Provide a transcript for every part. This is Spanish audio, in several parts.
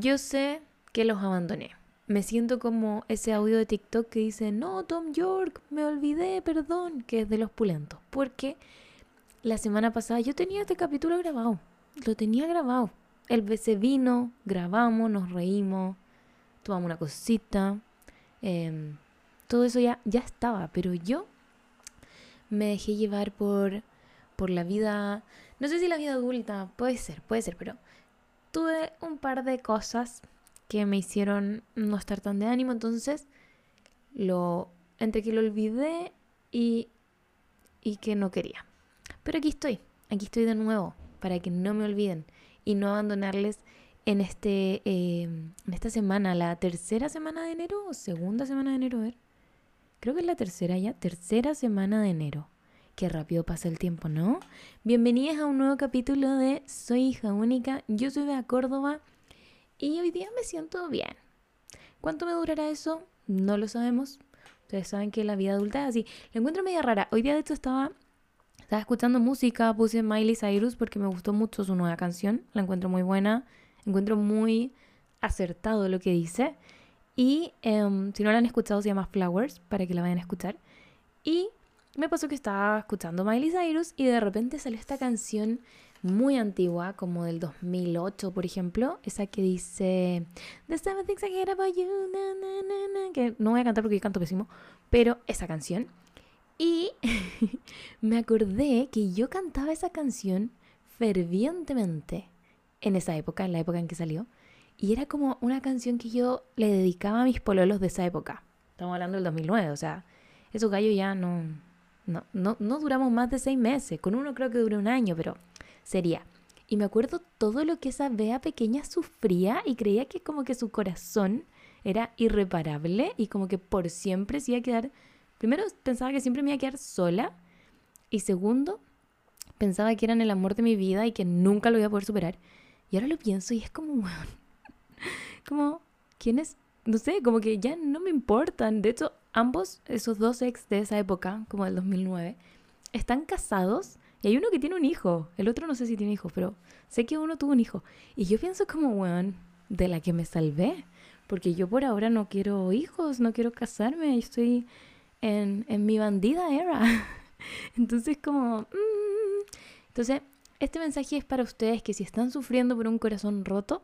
yo sé que los abandoné. Me siento como ese audio de TikTok que dice, no, Tom York, me olvidé, perdón, que es de los pulentos. Porque la semana pasada yo tenía este capítulo grabado. Lo tenía grabado. El se vino, grabamos, nos reímos, tomamos una cosita. Em, todo eso ya, ya estaba, pero yo me dejé llevar por, por la vida, no sé si la vida adulta, puede ser, puede ser, pero tuve un par de cosas que me hicieron no estar tan de ánimo, entonces lo entre que lo olvidé y y que no quería. Pero aquí estoy, aquí estoy de nuevo para que no me olviden y no abandonarles en este eh, en esta semana, la tercera semana de enero o segunda semana de enero, a ver. Creo que es la tercera ya, tercera semana de enero. Qué rápido pasa el tiempo, ¿no? Bienvenidas a un nuevo capítulo de Soy hija única. Yo soy Bea Córdoba y hoy día me siento bien. ¿Cuánto me durará eso? No lo sabemos. Ustedes saben que la vida adulta es así. La encuentro media rara. Hoy día de hecho estaba, estaba escuchando música, puse Miley Cyrus porque me gustó mucho su nueva canción. La encuentro muy buena. Encuentro muy acertado lo que dice. Y em, si no la han escuchado se llama Flowers para que la vayan a escuchar. Y me pasó que estaba escuchando Miley Cyrus y de repente salió esta canción muy antigua, como del 2008, por ejemplo, esa que dice The Seven Things I About You, que no voy a cantar porque yo canto pésimo, pero esa canción. Y me acordé que yo cantaba esa canción fervientemente en esa época, en la época en que salió, y era como una canción que yo le dedicaba a mis pololos de esa época. Estamos hablando del 2009, o sea, esos gallos ya no, no, no, no duramos más de seis meses. Con uno creo que duró un año, pero sería. Y me acuerdo todo lo que esa Bea pequeña sufría y creía que como que su corazón era irreparable y como que por siempre se iba a quedar... Primero pensaba que siempre me iba a quedar sola y segundo pensaba que eran el amor de mi vida y que nunca lo iba a poder superar. Y ahora lo pienso y es como, bueno, como, ¿quiénes? No sé, como que ya no me importan. De hecho, ambos, esos dos ex de esa época, como del 2009, están casados y hay uno que tiene un hijo. El otro no sé si tiene hijos, pero sé que uno tuvo un hijo. Y yo pienso como, weón, de la que me salvé. Porque yo por ahora no quiero hijos, no quiero casarme. Estoy en, en mi bandida era. Entonces como... Mm. Entonces, este mensaje es para ustedes que si están sufriendo por un corazón roto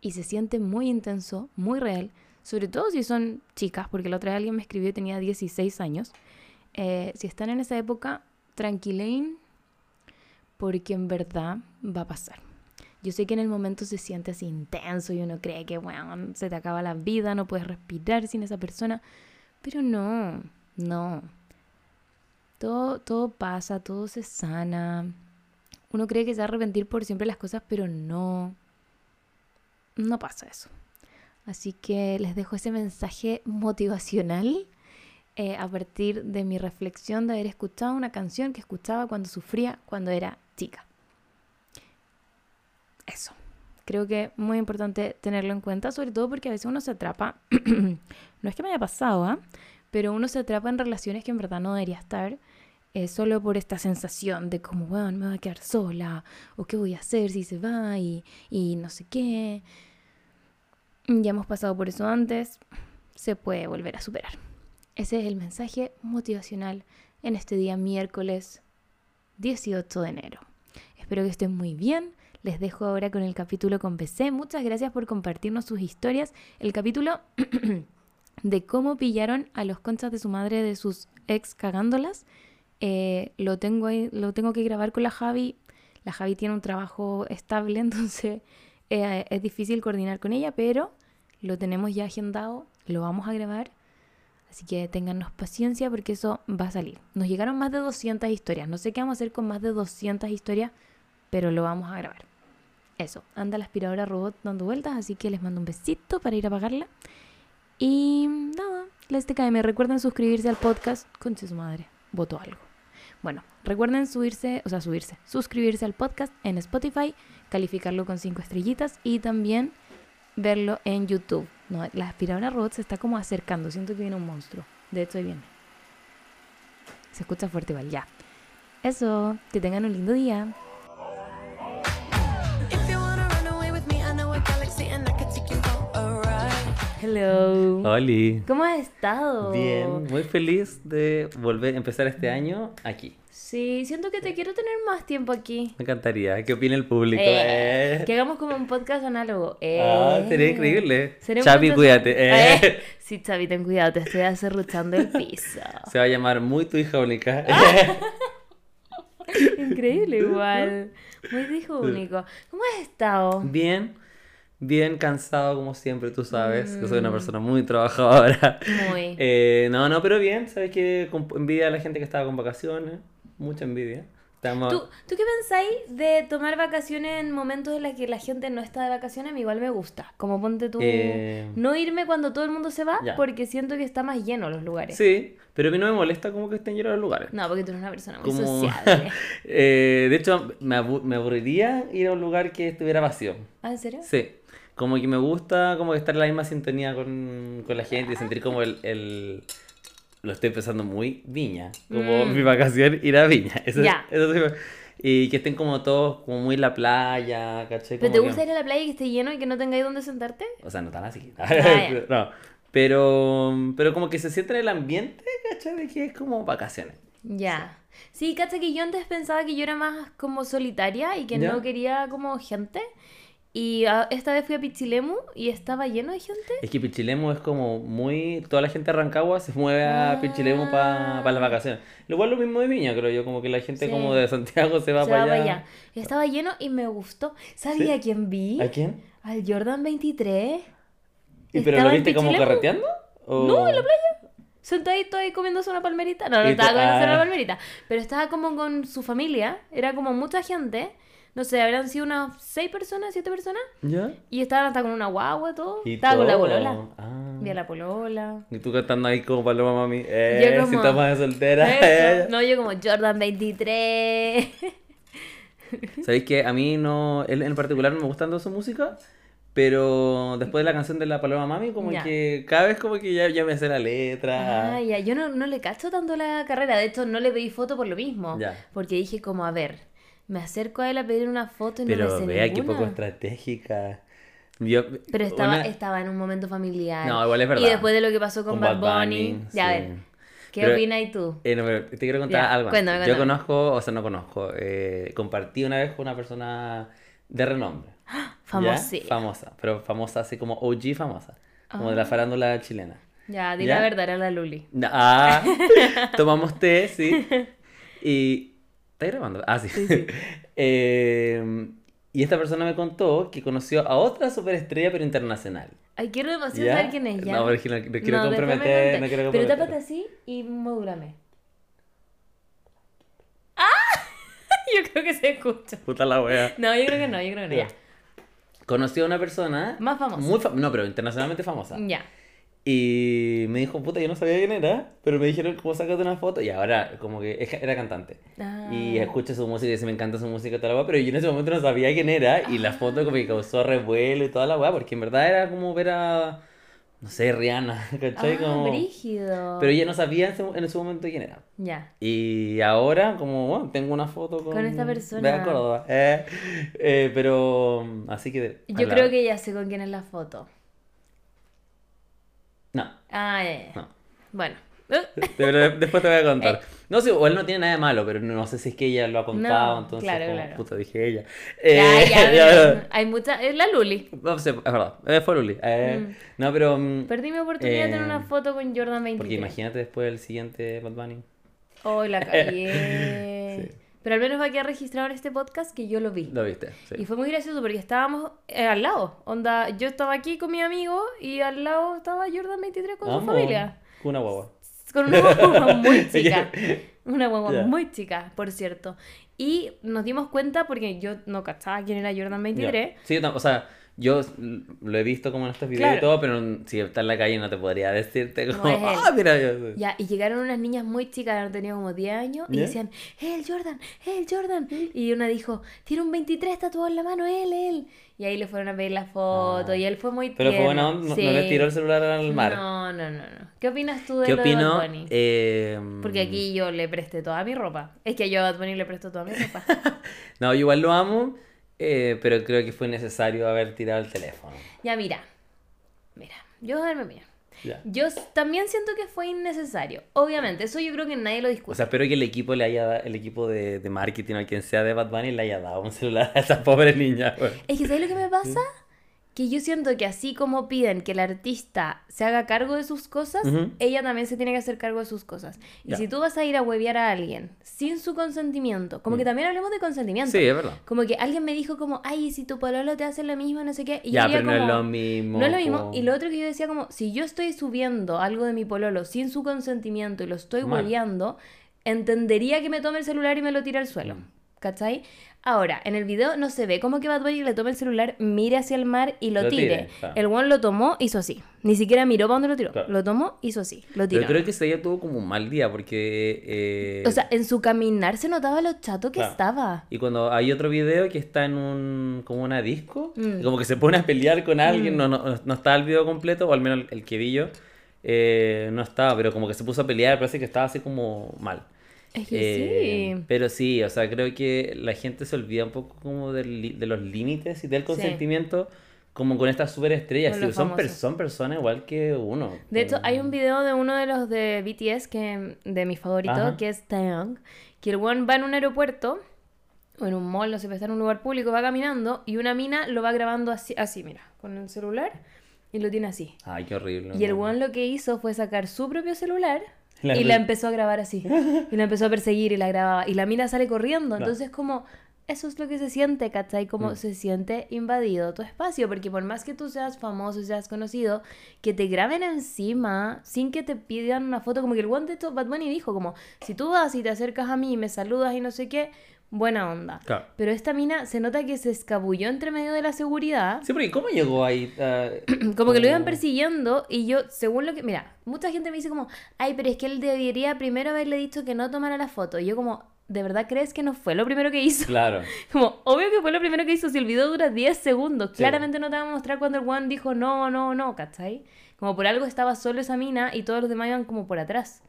y se siente muy intenso, muy real, sobre todo si son chicas, porque la otra vez alguien me escribió tenía 16 años, eh, si están en esa época, tranquilen, porque en verdad va a pasar. Yo sé que en el momento se siente así intenso y uno cree que, bueno, se te acaba la vida, no puedes respirar sin esa persona, pero no, no. Todo, todo pasa, todo se sana. Uno cree que se va a arrepentir por siempre las cosas, pero no. No pasa eso. Así que les dejo ese mensaje motivacional eh, a partir de mi reflexión de haber escuchado una canción que escuchaba cuando sufría, cuando era chica. Eso. Creo que muy importante tenerlo en cuenta, sobre todo porque a veces uno se atrapa, no es que me haya pasado, ¿ah? pero uno se atrapa en relaciones que en verdad no debería estar, eh, solo por esta sensación de como, bueno, me voy a quedar sola, o qué voy a hacer si se va, y no sé qué. Ya hemos pasado por eso antes, se puede volver a superar. Ese es el mensaje motivacional en este día miércoles 18 de enero. Espero que estén muy bien. Les dejo ahora con el capítulo con PC. Muchas gracias por compartirnos sus historias. El capítulo de cómo pillaron a los conchas de su madre de sus ex cagándolas. Eh, lo, tengo lo tengo que grabar con la Javi. La Javi tiene un trabajo estable, entonces eh, es difícil coordinar con ella, pero lo tenemos ya agendado, lo vamos a grabar. Así que téngannos paciencia porque eso va a salir. Nos llegaron más de 200 historias. No sé qué vamos a hacer con más de 200 historias, pero lo vamos a grabar. Eso, anda la aspiradora robot dando vueltas, así que les mando un besito para ir a apagarla. Y nada, les TKM, recuerden suscribirse al podcast. Conche su madre, voto algo. Bueno, recuerden subirse, o sea, subirse, suscribirse al podcast en Spotify, calificarlo con 5 estrellitas y también verlo en YouTube. No, la aspiradora robot se está como acercando. Siento que viene un monstruo. De hecho, ahí viene. Se escucha fuerte igual, ya. Eso, que tengan un lindo día. Hello. Oli. ¿Cómo has estado? Bien, muy feliz de volver a empezar este año aquí. Sí, siento que te quiero tener más tiempo aquí. Me encantaría. ¿Qué opina el público? Eh, Eh. Que hagamos como un podcast análogo. Eh. Ah, sería increíble. Sería podcast- cuídate. Eh. Sí, Chavi, ten cuidado, te estoy acerruchando el piso. Se va a llamar Muy tu hija única. Ah. Increíble igual. Muy dijo único. ¿Cómo has estado? Bien, bien cansado como siempre, tú sabes. que soy Mm. una persona muy trabajadora. Muy. Eh, no, no, pero bien. Sabes que envidia a la gente que estaba con vacaciones. Mucha envidia. Estamos... ¿Tú, ¿Tú qué pensáis de tomar vacaciones en momentos en los que la gente no está de vacaciones? A mí igual me gusta. Como ponte tú... Eh, No irme cuando todo el mundo se va Ya. porque siento que está más lleno los lugares. Sí, pero a mí no me molesta como que estén llenos los lugares. No, porque tú eres una persona muy Como... sociable. Eh, de hecho, me, me aburriría ir a un lugar que estuviera vacío. ¿Ah, en serio? Sí, como que me gusta como que estar en la misma sintonía con, con la gente y sentir como el, el- Lo estoy pensando muy viña, como Mm. mi vacación ir a viña. Eso, Ya. eso sí y que estén como todos como muy en la playa, ¿cachai? ¿Pero te que- gusta ir a la playa y que esté lleno y que no tengáis dónde sentarte? O sea, no tan así. Ah, ya. no, pero, pero como que se siente en el ambiente, ¿cachai? De que es como vacaciones. Ya. Sí, cacha que yo antes pensaba que yo era más como solitaria y que no quería como gente. Y ah, esta vez fui a Pichilemu y estaba lleno de gente. Es que Pichilemu es como muy... Toda la gente de Rancagua se mueve a Ah. Pichilemu para las vacaciones. Lo cual lo mismo de Viña, creo yo. Como que la gente Sí. como de Santiago se va Se para va allá. allá. Estaba lleno y me gustó. ¿Sabía ¿Sí? quién vi? ¿A quién? Al Jordan 23. ¿Y pero lo viste como carreteando? ¿O- No, en la playa. Sentadito ahí comiéndose una palmerita. No, no estaba comiéndose ah. una palmerita. Pero estaba como con su familia. Era como mucha gente. No sé, habrán sido unas seis personas, siete personas. ¿Ya? Y estaban hasta con una guagua, todo. Y estaba con la polola. Ah. Vi a la polola. Y tú cantando ahí como paloma mami. Eh, Yo como- Si estamos de soltera. Eso. No, yo como Jordan 23. ¿Sabéis que a mí no, él en particular no me gusta tanto su música? Pero después de la canción de la Paloma Mami, como Ya. que cada vez como que ya, ya me sé la letra. Ah, ya, yo no, no le cacho tanto la carrera. De hecho, no le pedí foto por lo mismo. Ya. Porque dije como, a ver, me acerco a él a pedir una foto y no me Pero vea qué poco estratégica. Yo, Pero estaba, una- estaba en un momento familiar. No, igual es verdad. Y después de lo que pasó con, Con Bad Bad Bunny. Bunny, Ya, a sí. ver, ¿qué Pero- opinas tú? Eh, no, pero te quiero contar Ya, algo. cuéntame, antes. Yo cuéntame. conozco, o sea, no conozco, eh, compartí una vez con una persona de renombre. ¿ya? Famosilla. Famosa, pero famosa así como OG famosa, como de la farándula chilena. Ya, di ¿Ya? la verdad, era la Luli. Ah, tomamos té, sí. Y. ¿Estás grabando? Ah, sí. Eh, y esta persona me contó que conoció a otra superestrella, pero internacional. Ay, quiero demasiado saber quién es ya. No, no, no quiero No, comprometer. conté. No quiero Pero tápate así y modúlame. ¡Ah! yo creo que se escucha. Puta la wea. No, yo creo que no, yo creo que no. Ya. Conoció a una persona. Más famosa. Muy fa- no, pero internacionalmente famosa. Ya. Y me dijo, puta, yo no sabía quién era, pero me dijeron, ¿cómo sacate una foto? Y ahora, como que era cantante. Ah. Y escuché su música y dice, me encanta su música y toda la weá, pero yo en ese momento no sabía quién era. Y la foto como que causó revuelo y toda la weá, porque en verdad era como ver a, no sé, Rihanna, ¿cachai? Ah, como... brígido. Pero ella no sabía en ese, en ese momento quién era. Ya. Y ahora, como, bueno, tengo una foto con... Con esta persona. Bea Córdoba. Eh, eh, pero, así que... Yo creo que ya sé con quién es la foto. No, Ah, ya. no. Bueno. Pero de- después te voy a contar. Eh. No sé, o él no tiene nada de malo, pero no sé si es que ella lo ha contado, No, entonces claro, como, claro. puta, dije ella. Eh, ya, ya, pero Hay mucha. Es la Luli. No sé, es verdad, eh, fue Luli. Eh, Mm. No, pero... mm, Perdí mi oportunidad de tener Eh, una foto con Jordan 23. Porque imagínate después el siguiente Bad Bunny. Hoy la cagué. Sí. Pero al menos va a quedar registrado en este podcast que yo lo vi. ¿Lo viste? Sí. Y fue muy gracioso porque estábamos eh, al lado. Onda, yo estaba aquí con mi amigo y al lado estaba Jordan 23 con su familia. Con una guagua. Con una guagua muy chica. Una guagua Ya. muy chica, por cierto. Y nos dimos cuenta porque yo no cachaba quién era Jordan 23. Ya. Sí, o sea, yo l- lo he visto como en estos videos Claro. y todo, pero si está en la calle no te podría decirte como, él. ah, mira, yo. Ya, y llegaron unas niñas muy chicas, no tenía como 10 años, y decían, ¡Eh, el Jordan! ¡Eh, el Jordan! Y una dijo, tiene un 23 tatuado en la mano, él, él. Y ahí le fueron a pedir la foto, Ah. y él fue muy Pero fue onda, no, Sí. no le tiró el celular al mar. No, no, no, no. ¿Qué opinas tú de ¿Qué lo de opino? Bad Bunny? Eh, Porque aquí yo le presté toda mi ropa. Es que yo a Bad Bunny le presto toda mi ropa. No, yo igual lo amo, eh, pero creo que fue necesario haber tirado el teléfono. ya, mira. Mira, yo voy a darme mi opinión. Ya. Yo también siento que fue innecesario. Obviamente, eso yo creo que nadie lo discute. O sea, espero que el equipo le haya el equipo de, de marketing o quien sea de Bad Bunny le haya dado un celular a esa pobre niña. güey. Es que ¿sabes lo que me pasa? Que yo siento que así como piden que el artista se haga cargo de sus cosas, ella también se tiene que hacer cargo de sus cosas. Y si tú vas a ir a huevear a alguien sin su consentimiento, como que también hablemos de consentimiento. Sí, es verdad. Como que alguien me dijo como, ay, ¿y si tu pololo te hace lo mismo, no sé qué. Y Ya, pero no es como, lo mismo. No es lo mismo. Y lo otro que yo decía como, si yo estoy subiendo algo de mi pololo sin su consentimiento y lo estoy hueveando, entendería que me tome el celular y me lo tire al suelo. Mm. ¿Cachai? Ahora, en el video no se ve como que Bad Bunny le toma el celular, mire hacia el mar y lo, Lo tire. tire, claro. El one lo tomó, hizo así. Ni siquiera miró para dónde lo tiró. Claro. Lo tomó, hizo así. Lo tiró. Pero creo que ese día tuvo como un mal día porque... eh, O sea, en su caminar se notaba lo chato que Claro. estaba. Y cuando hay otro video que está en un como una disco, Mm. como que se pone a pelear con alguien, no, no, no está el video completo, o al menos el, el que vi yo, eh, no estaba, pero como que se puso a pelear, parece que estaba así como mal. Es que Eh, sí. Pero sí, o sea, creo que la gente se olvida un poco como del de los límites y del consentimiento, como con estas superestrellas. Sí, son, per- son personas igual que uno. De hecho, hay un video de uno de los de BTS, que, de mi favorito, Ajá. que es Taeyong, que el one va en un aeropuerto, o en un mall, no sé, está en un lugar público, va caminando, y una mina lo va grabando así, así mira, con el celular, y lo tiene así. Ay, qué horrible. Y el one lo que hizo fue sacar su propio celular La y la empezó a grabar así. Y la empezó a perseguir y la grababa. Y la mina sale corriendo. Entonces, como, eso es lo que se siente, ¿cachai? Como Mm. se siente invadido tu espacio. Porque por más que tú seas famoso, seas conocido, que te graben encima sin que te pidan una foto. Como que el one de esto, Bad Bunny dijo, como, si tú vas y te acercas a mí y me saludas y no sé qué, buena onda. Claro. Pero esta mina se nota que se escabulló entre medio de la seguridad. Sí, porque ¿cómo llegó ahí? Ah, Como que lo iban persiguiendo y yo, según lo que... Mira, mucha gente me dice como, ay, pero es que él debería primero haberle dicho que no tomara la foto. Y yo como, ¿de verdad crees que no fue lo primero que hizo? Claro. Como, obvio que fue lo primero que hizo. Si el video dura 10 segundos, Sí, claramente no te va a mostrar cuando el one dijo no, no, no, ¿cachai? Como por algo estaba solo esa mina y todos los demás iban como por atrás,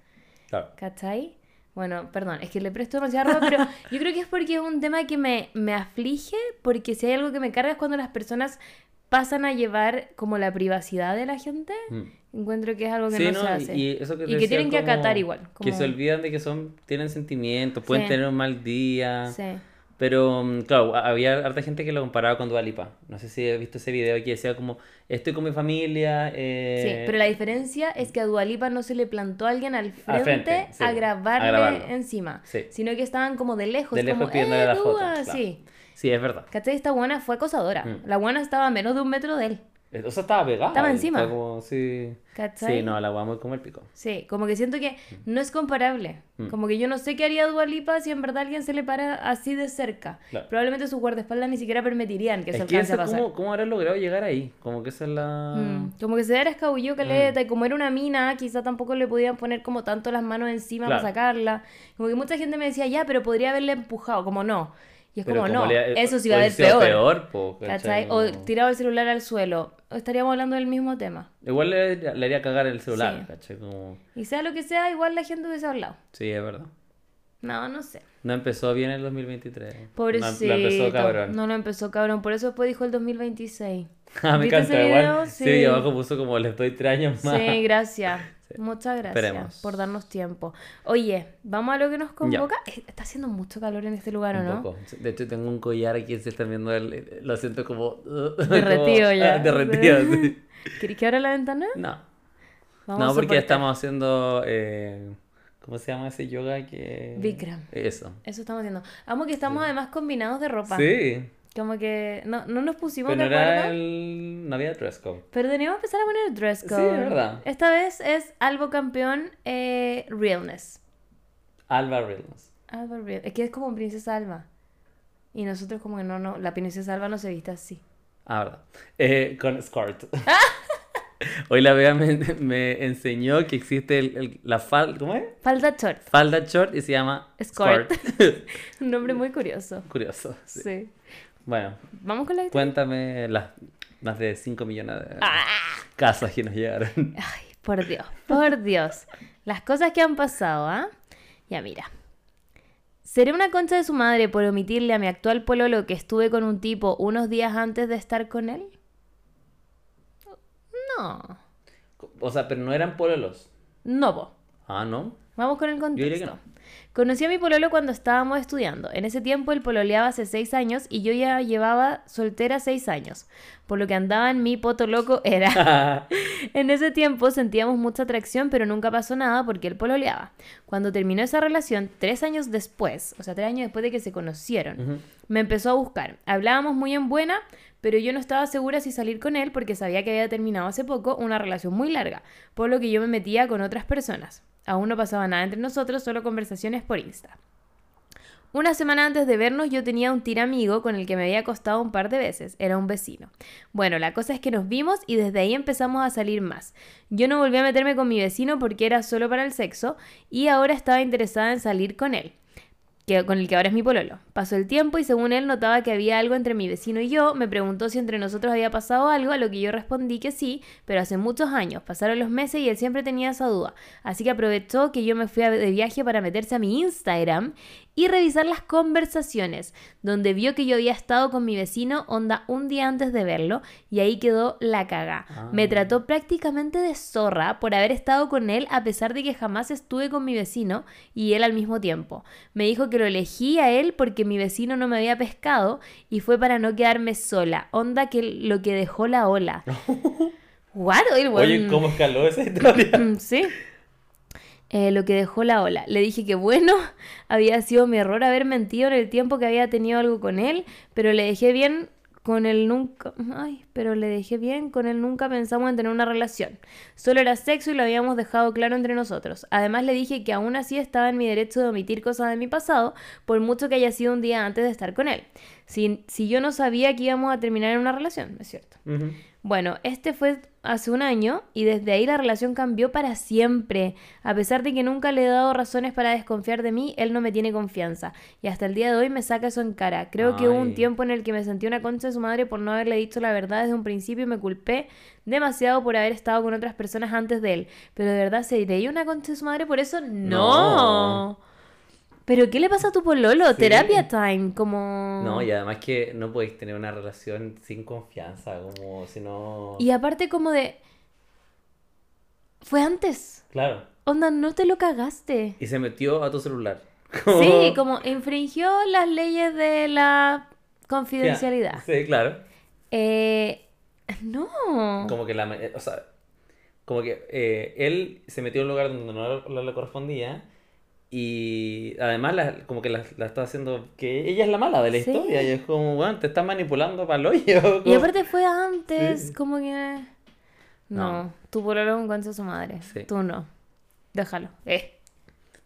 Claro. ¿cachai? Bueno, perdón, es que le presto demasiada ropa, pero yo creo que es porque es un tema que me, me aflige, porque si hay algo que me carga es cuando las personas pasan a llevar como la privacidad de la gente. Mm. Encuentro que es algo que Sí, no, ¿no? se hace. Y, eso que, Y tienen que como acatar igual, Que se como- olvidan de que son tienen sentimientos, pueden Sí. tener un mal día. Sí. Pero, mm, claro, había harta gente que lo comparaba con Dua Lipa. No sé si has visto ese video que decía como, estoy con mi familia. eh, Sí, pero la diferencia es que a Dualipa no se le plantó a alguien al frente, Al frente, sí, a a grabarle grabarlo. encima, Sí. sino que estaban como de lejos, De lejos como, pidiéndole ¡eh, la foto, Dua! claro. Sí. Sí, es verdad. ¿Cachai? Esta buena fue acosadora. Mm. La buena estaba a menos de un metro de él. Eh, O sea, estaba pegada. Estaba encima. fue como, sí. ¿Cachai? Sí, no, la muy como el pico. Sí, como que siento que no es comparable. Mm. Como que yo no sé qué haría Dualipa si en verdad alguien se le para así de cerca. Claro. Probablemente sus guardaespaldas ni siquiera permitirían que se Es que alcance a pasar. ¿cómo, ¿cómo habrá logrado llegar ahí? Como que esa es la... Mm, Como que se era escabulló caleta y como era una mina, quizá tampoco le podían poner como tanto las manos encima Claro. para sacarla. Como que mucha gente me decía, ya, pero podría haberle empujado, como no. Y es Pero como, como no, le- eso sí va a ser peor. peor. O tirado el celular al suelo. O estaríamos hablando del mismo tema. Igual le, le haría cagar el celular, Sí. ¿cachai? Como... Y sea lo que sea, igual la gente hubiese hablado. Sí, es verdad. No, no sé. No empezó bien el 2023. Pobrecito. No, lo empezó cabrón. No lo empezó cabrón. Por eso después dijo el 2026. Ah, me ¿Viste ese encanta, igual. Sí. Sí. abajo puso como les doy tres años más. Sí, gracias. Sí. Muchas gracias Esperemos. por darnos tiempo. Oye, ¿vamos a lo que nos convoca? Eh, Está haciendo mucho calor en este lugar, ¿o Un no? poco. De hecho, tengo un collar aquí, se están viendo, el- lo siento como... Derretido como- ya. ah, derretido, sí. ¿Querés que abra la ventana? No. Vamos no, porque estamos haciendo... eh, ¿Cómo se llama ese yoga que...? Bikram. Eso. Eso estamos haciendo. Amo que estamos además combinados de ropa. Sí. Como que no, no nos pusimos Pero no de era acuerdo. el... No había dress code. Pero teníamos que empezar a poner dress Sí, code. es verdad. Esta vez es Albo Campeón eh, Realness. Alba Realness. Alba Real. Es que es como Princesa Alba. Y nosotros como que no, no, la Princesa Alba no se viste así. Ah, verdad. Eh, con skirt. Hoy la Bea me, me enseñó que existe el, el- la falda, ¿cómo es? Falda short. Falda short y se llama skirt. Un nombre muy curioso. Curioso. sí. Sí. Bueno, Vamos con la historia. cuéntame las más de 5 millones de Ah. casas que nos llegaron. Ay, por Dios, por Dios. Las cosas que han pasado, ¿ah? Ya mira. ¿Seré una concha de su madre por omitirle a mi actual pololo que estuve con un tipo unos días antes de estar con él? No. O sea, pero no eran pololos. No, po. Ah, ¿no? Vamos con el diría que contexto. Conocí a mi pololo cuando estábamos estudiando. En ese tiempo él pololeaba hace seis años y yo ya llevaba soltera seis años. Por lo que andaba en mi poto loco era. en ese tiempo sentíamos mucha atracción, pero nunca pasó nada porque él pololeaba. Cuando terminó esa relación, tres años después, o sea, tres años después de que se conocieron, me empezó a buscar. Hablábamos muy en buena, pero yo no estaba segura si salir con él porque sabía que había terminado hace poco una relación muy larga, por lo que yo me metía con otras personas. Aún no pasaba nada entre nosotros, solo conversaciones por Insta. Una semana antes de vernos yo tenía un tiramigo con el que me había acostado un par de veces, era un vecino. Bueno, la cosa es que nos vimos y desde ahí empezamos a salir más. Yo no volví a meterme con mi vecino porque era solo para el sexo y ahora estaba interesada en salir con él que, con el que ahora es mi pololo. Pasó el tiempo y según él notaba que había algo entre mi vecino y yo, me preguntó si entre nosotros había pasado algo, a lo que yo respondí que sí, pero hace muchos años, pasaron los meses y él siempre tenía esa duda. Así que aprovechó que yo me fui de viaje para meterse a mi Instagram y revisar las conversaciones, donde vio que yo había estado con mi vecino onda un día antes de verlo y ahí quedó la caga. Ah. Me trató prácticamente de zorra por haber estado con él a pesar de que jamás estuve con mi vecino y él al mismo tiempo. Me dijo que lo elegí a él porque mi vecino no me había pescado y fue para no quedarme sola. Onda que lo que dejó la ola. What? Oye, ¿cómo escaló esa historia? Sí. Eh, lo que dejó la ola. Le dije que bueno, había sido mi error haber mentido en el tiempo que había tenido algo con él, pero le dejé bien con él nunca. Ay, pero le dejé bien con él nunca pensamos en tener una relación. Solo era sexo y lo habíamos dejado claro entre nosotros. Además le dije que aún así estaba en mi derecho de omitir cosas de mi pasado, por mucho que haya sido un día antes de estar con él. Si, si yo no sabía que íbamos a terminar en una relación, ¿es cierto? Bueno, este fue hace un año y desde ahí la relación cambió para siempre. A pesar de que nunca le he dado razones para desconfiar de mí, él no me tiene confianza. Y hasta el día de hoy me saca eso en cara. Creo que hubo un tiempo en el que me sentí una concha de su madre por no haberle dicho la verdad desde un principio y me culpé demasiado por haber estado con otras personas antes de él. Pero de verdad, ¿se ella una concha de su madre por eso? No. No. ¿Pero qué le pasa a tu pololo? Sí. Terapia time, como... No, y además que no podéis tener una relación sin confianza, como si no... Y aparte como de... Fue antes. Claro. Onda, no te lo cagaste. Y se metió a tu celular. Sí, como infringió las leyes de la confidencialidad. Sí, claro. Eh, no. Como que la... eh, O sea, como que eh, él se metió en un lugar donde no le correspondía y además la- como que la, la está haciendo... Que ella es la mala de la Sí. historia y es como, bueno, te están manipulando para el hoyo. Y aparte fue antes, Sí. como que... No, No. tu pololo concha de su madre. Sí. Tú no. Déjalo. Eh.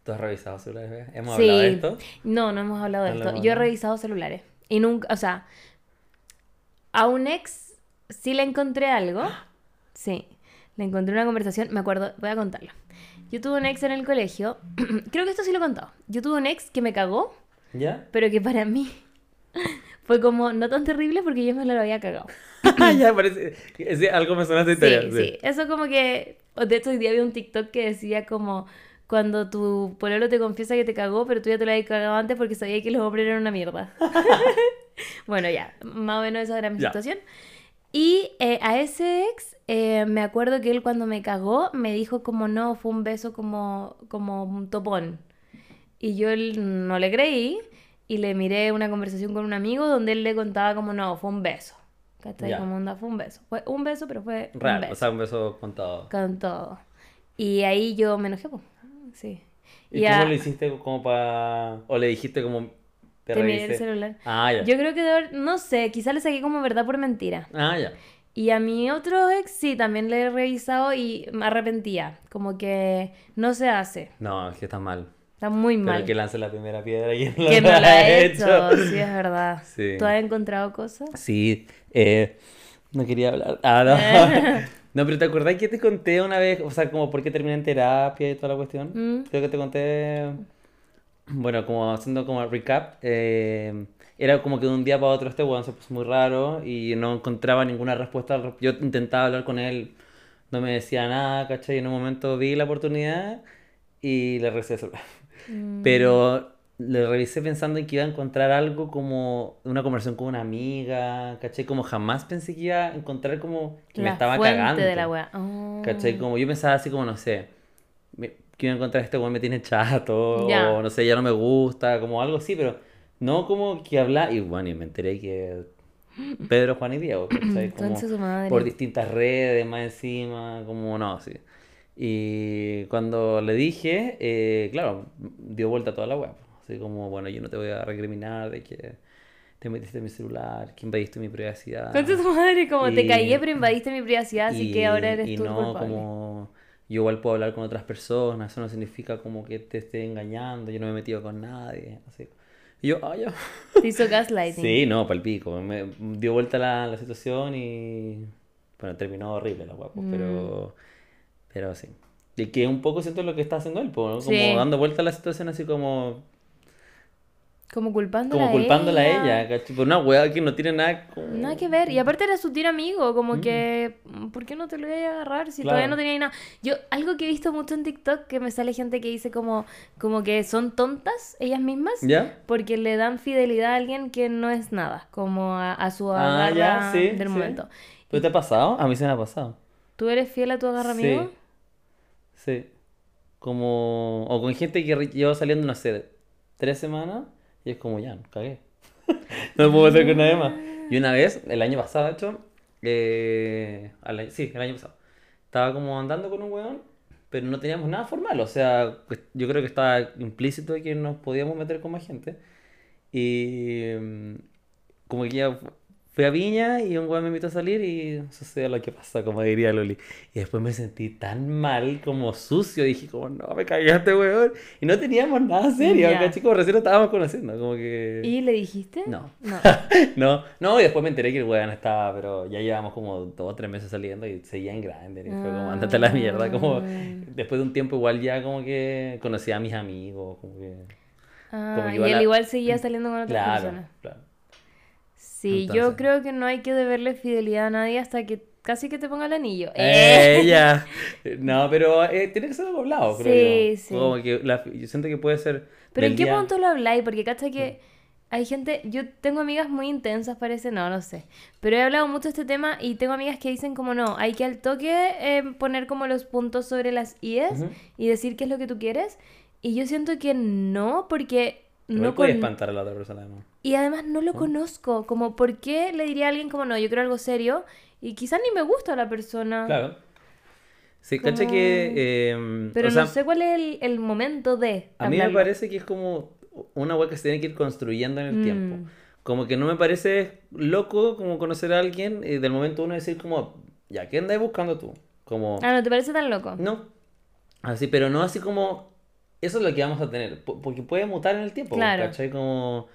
¿Tú has revisado celulares? ¿Hemos hablado de esto? No, no hemos hablado de No esto. hemos Yo he revisado celulares. Y nunca, o sea, a un ex sí le encontré algo. Sí, le encontré una conversación. Me acuerdo, voy a contarlo. Yo tuve un ex en el colegio. Creo que esto sí lo he contado. Yo tuve un ex que me cagó, ¿Ya? pero que para mí fue como no tan terrible porque yo me lo había cagado. ya parece... sí, algo me suena esta historia. Sí, sí. Eso como que. De hecho, hoy día había un TikTok que decía como. Cuando tu pololo te confiesa que te cagó, pero tú ya te lo habías cagado antes porque sabía que los hombres eran una mierda. bueno, ya. Más o menos esa era mi Ya. situación. Y eh, a ese ex, eh, me acuerdo que él cuando me cagó me dijo como no, fue un beso como, como un topón. Y yo no le creí y le miré una conversación con un amigo donde él le contaba como no, fue un beso. ¿Cachai? Como onda, fue un beso. Fue un beso, pero fue un Real, beso. o sea, un beso contado. Con todo. Y ahí yo me enojé, pues. Sí. ¿Y Ya cómo lo hiciste como para... o le dijiste como... Te te miré el celular. Ah, ya. Yo creo que de no sé, quizá le saqué como verdad por mentira. Ah, ya. Y a mi otro ex sí, también le he revisado y me arrepentía. Como que no se hace. No, es que está mal. Está muy Pero mal. el que lance la primera piedra y no Que no lo ha ha hecho. Sí, es verdad. Sí. ¿Tú has encontrado cosas? Sí, eh, no quería hablar. Ah, no. No, pero ¿te acordás que te conté una vez, o sea, como por qué terminé en terapia y toda la cuestión? Mm. Creo que te conté, bueno, como haciendo como recap, eh, era como que de un día para otro este weón se puso muy raro y no encontraba ninguna respuesta. Yo intentaba hablar con él, no me decía nada, ¿cachai? Y en un momento vi la oportunidad y le el celular. Mm. Pero le revisé pensando en que iba a encontrar algo como una conversación con una amiga, ¿cachai? Como jamás pensé que iba a encontrar como que me La estaba fuente cagando. de la wea. Oh. ¿Cachai? Como yo pensaba así como, no sé, me- que iba a encontrar este weón me tiene chato, Ya. o no sé, ya no me gusta, como algo así, pero no como que habla, y bueno, y me enteré que Pedro, Juan y Diego, madre. por distintas redes más encima, como no, sí. Y cuando le dije, eh, claro, dio vuelta toda la web. Así como, bueno, yo no te voy a recriminar de que te metiste en mi celular, que invadiste mi privacidad. Concha su madre, como te caí, pero invadiste mi privacidad, así que ahora eres y tú no culpable. como yo igual puedo hablar con otras personas, eso no significa como que te esté engañando, yo no me he metido con nadie, así. Y yo, ah, ya. Te hizo gaslighting. Sí, no, palpico. Me dio vuelta la, la situación y. Bueno, terminó horrible la guapo, Mm. pero. Pero sí. Y que un poco siento lo que está haciendo él, ¿no? Como Sí. dando vuelta a la situación así como. Como culpándola Como culpándola a ella. Por una weá que no tiene nada. como- Nada que ver. Y aparte era su tiro amigo, como Mm. que, ¿por qué no te lo voy a agarrar si Claro. todavía no tenía nada? Yo, algo que he visto mucho en TikTok, que me sale gente que dice como, como que son tontas ellas mismas, ¿Ya? porque le dan fidelidad a alguien que no es nada, como a, a su Ah, agarra ya, sí, del sí. momento. ¿Pero te ha pasado? A mí se me ha pasado. ¿Tú eres fiel a tu agarra Sí. amigo? Sí. Como. O con gente que lleva saliendo, no sé, tres semanas y es como ya, cagué. no puedo hacer con nadie más. Y una vez, el año pasado, de hecho, eh, al sí, el año pasado, estaba como andando con un weón, pero no teníamos nada formal. O sea, pues, yo creo que estaba implícito de que nos podíamos meter con más gente. Y. mm, Como que ya fui a Viña y un weón me invitó a salir y sucedió lo que pasa, como diría Loli. Y después me sentí tan mal, como sucio, dije como, no, me cagaste, weón. Y no teníamos nada serio, Ya. acá chicos, recién lo estábamos conociendo, como que... ¿Y le dijiste? No. No. No, no, y después me enteré que el weón estaba, pero ya llevamos como dos o tres meses saliendo y seguía en grande. Y fue como, andate a la mierda, como Ah. después de un tiempo igual ya como que conocí a mis amigos, como que... Ah, Como que y él a- igual seguía saliendo con otras Claro, personas. claro. Sí, yo creo que no hay que deberle fidelidad a nadie hasta que casi que te ponga el anillo. Ella. No, pero eh, tiene que ser algo hablado, creo Sí, yo. sí. Como que la- yo siento que puede ser. Pero ¿en qué día- punto lo habláis? Porque cacha que hay gente, yo tengo amigas muy intensas, parece, no, no sé. Pero he hablado mucho de este tema y tengo amigas que dicen como no, hay que al toque eh, poner como los puntos sobre las IES Ujú. y decir qué es lo que tú quieres. Y yo siento que no, porque Igual no puede con- espantar a la otra persona, además. Y además no lo conozco, como ¿por qué le diría a alguien como no, yo quiero algo serio? Y quizás ni me gusta la persona. Claro. Sí, caché que. eh, Pero o sea, no sé cuál es el, el momento de a mí me parece que es como una web que se tiene que ir construyendo en el Mm. tiempo. Como que no me parece loco como conocer a alguien y del momento uno decir como, ya, ¿qué andas buscando tú? Como, Ah, ¿no te parece tan loco? no. Así, pero no así como, eso es lo que vamos a tener. po- Porque puede mutar en el tiempo, Claro. ¿cachai? Como,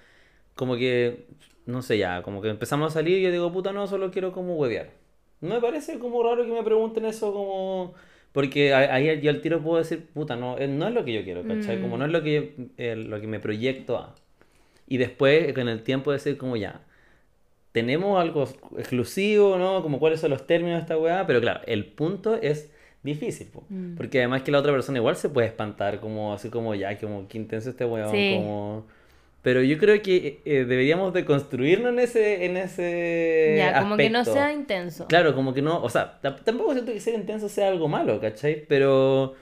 como que, no sé, ya, como que empezamos a salir y yo digo, puta, no, solo quiero como huevear. No me parece como raro que me pregunten eso como... Porque ahí yo al tiro puedo decir, puta, no, eh, no es lo que yo quiero, ¿cachai? Como Mm. no es lo que, yo- eh, lo que me proyecto a. Y después, con el tiempo, decir como ya, tenemos algo exclusivo, ¿no? Como cuáles son los términos de esta weá, pero claro, el punto es difícil, po. Mm. porque además que la otra persona igual se puede espantar, como así como ya, como que intenso este weón, Sí. como... Pero yo creo que eh, deberíamos de construirnos en ese, en ese Ya, como que no aspecto. sea intenso. Claro, como que no, o sea, tam- tampoco siento que ser intenso sea algo malo, ¿cachai? Pero,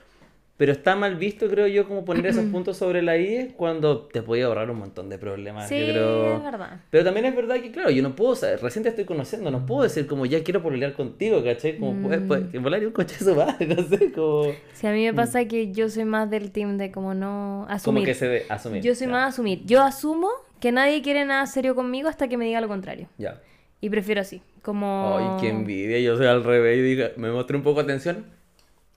pero está mal visto, creo yo, como poner esos puntos sobre la I cuando te puede ahorrar un montón de problemas, Sí, yo creo. es verdad. Pero también es verdad que, claro, yo no puedo, o sea, recién te estoy conociendo, no puedo decir como ya quiero pololear contigo, ¿cachai? Como, Mm. pues, que volar y un coche su madre, no sé, como, Sí, a mí me pasa que yo soy más del team de como no como asumir. que se de asumir. Yo soy ya, más asumir. Yo asumo que nadie quiere nada serio conmigo hasta que me diga lo contrario. Ya. Y prefiero así. Como. Ay, qué envidia, yo soy al revés, y diga, me mostré un poco de atención.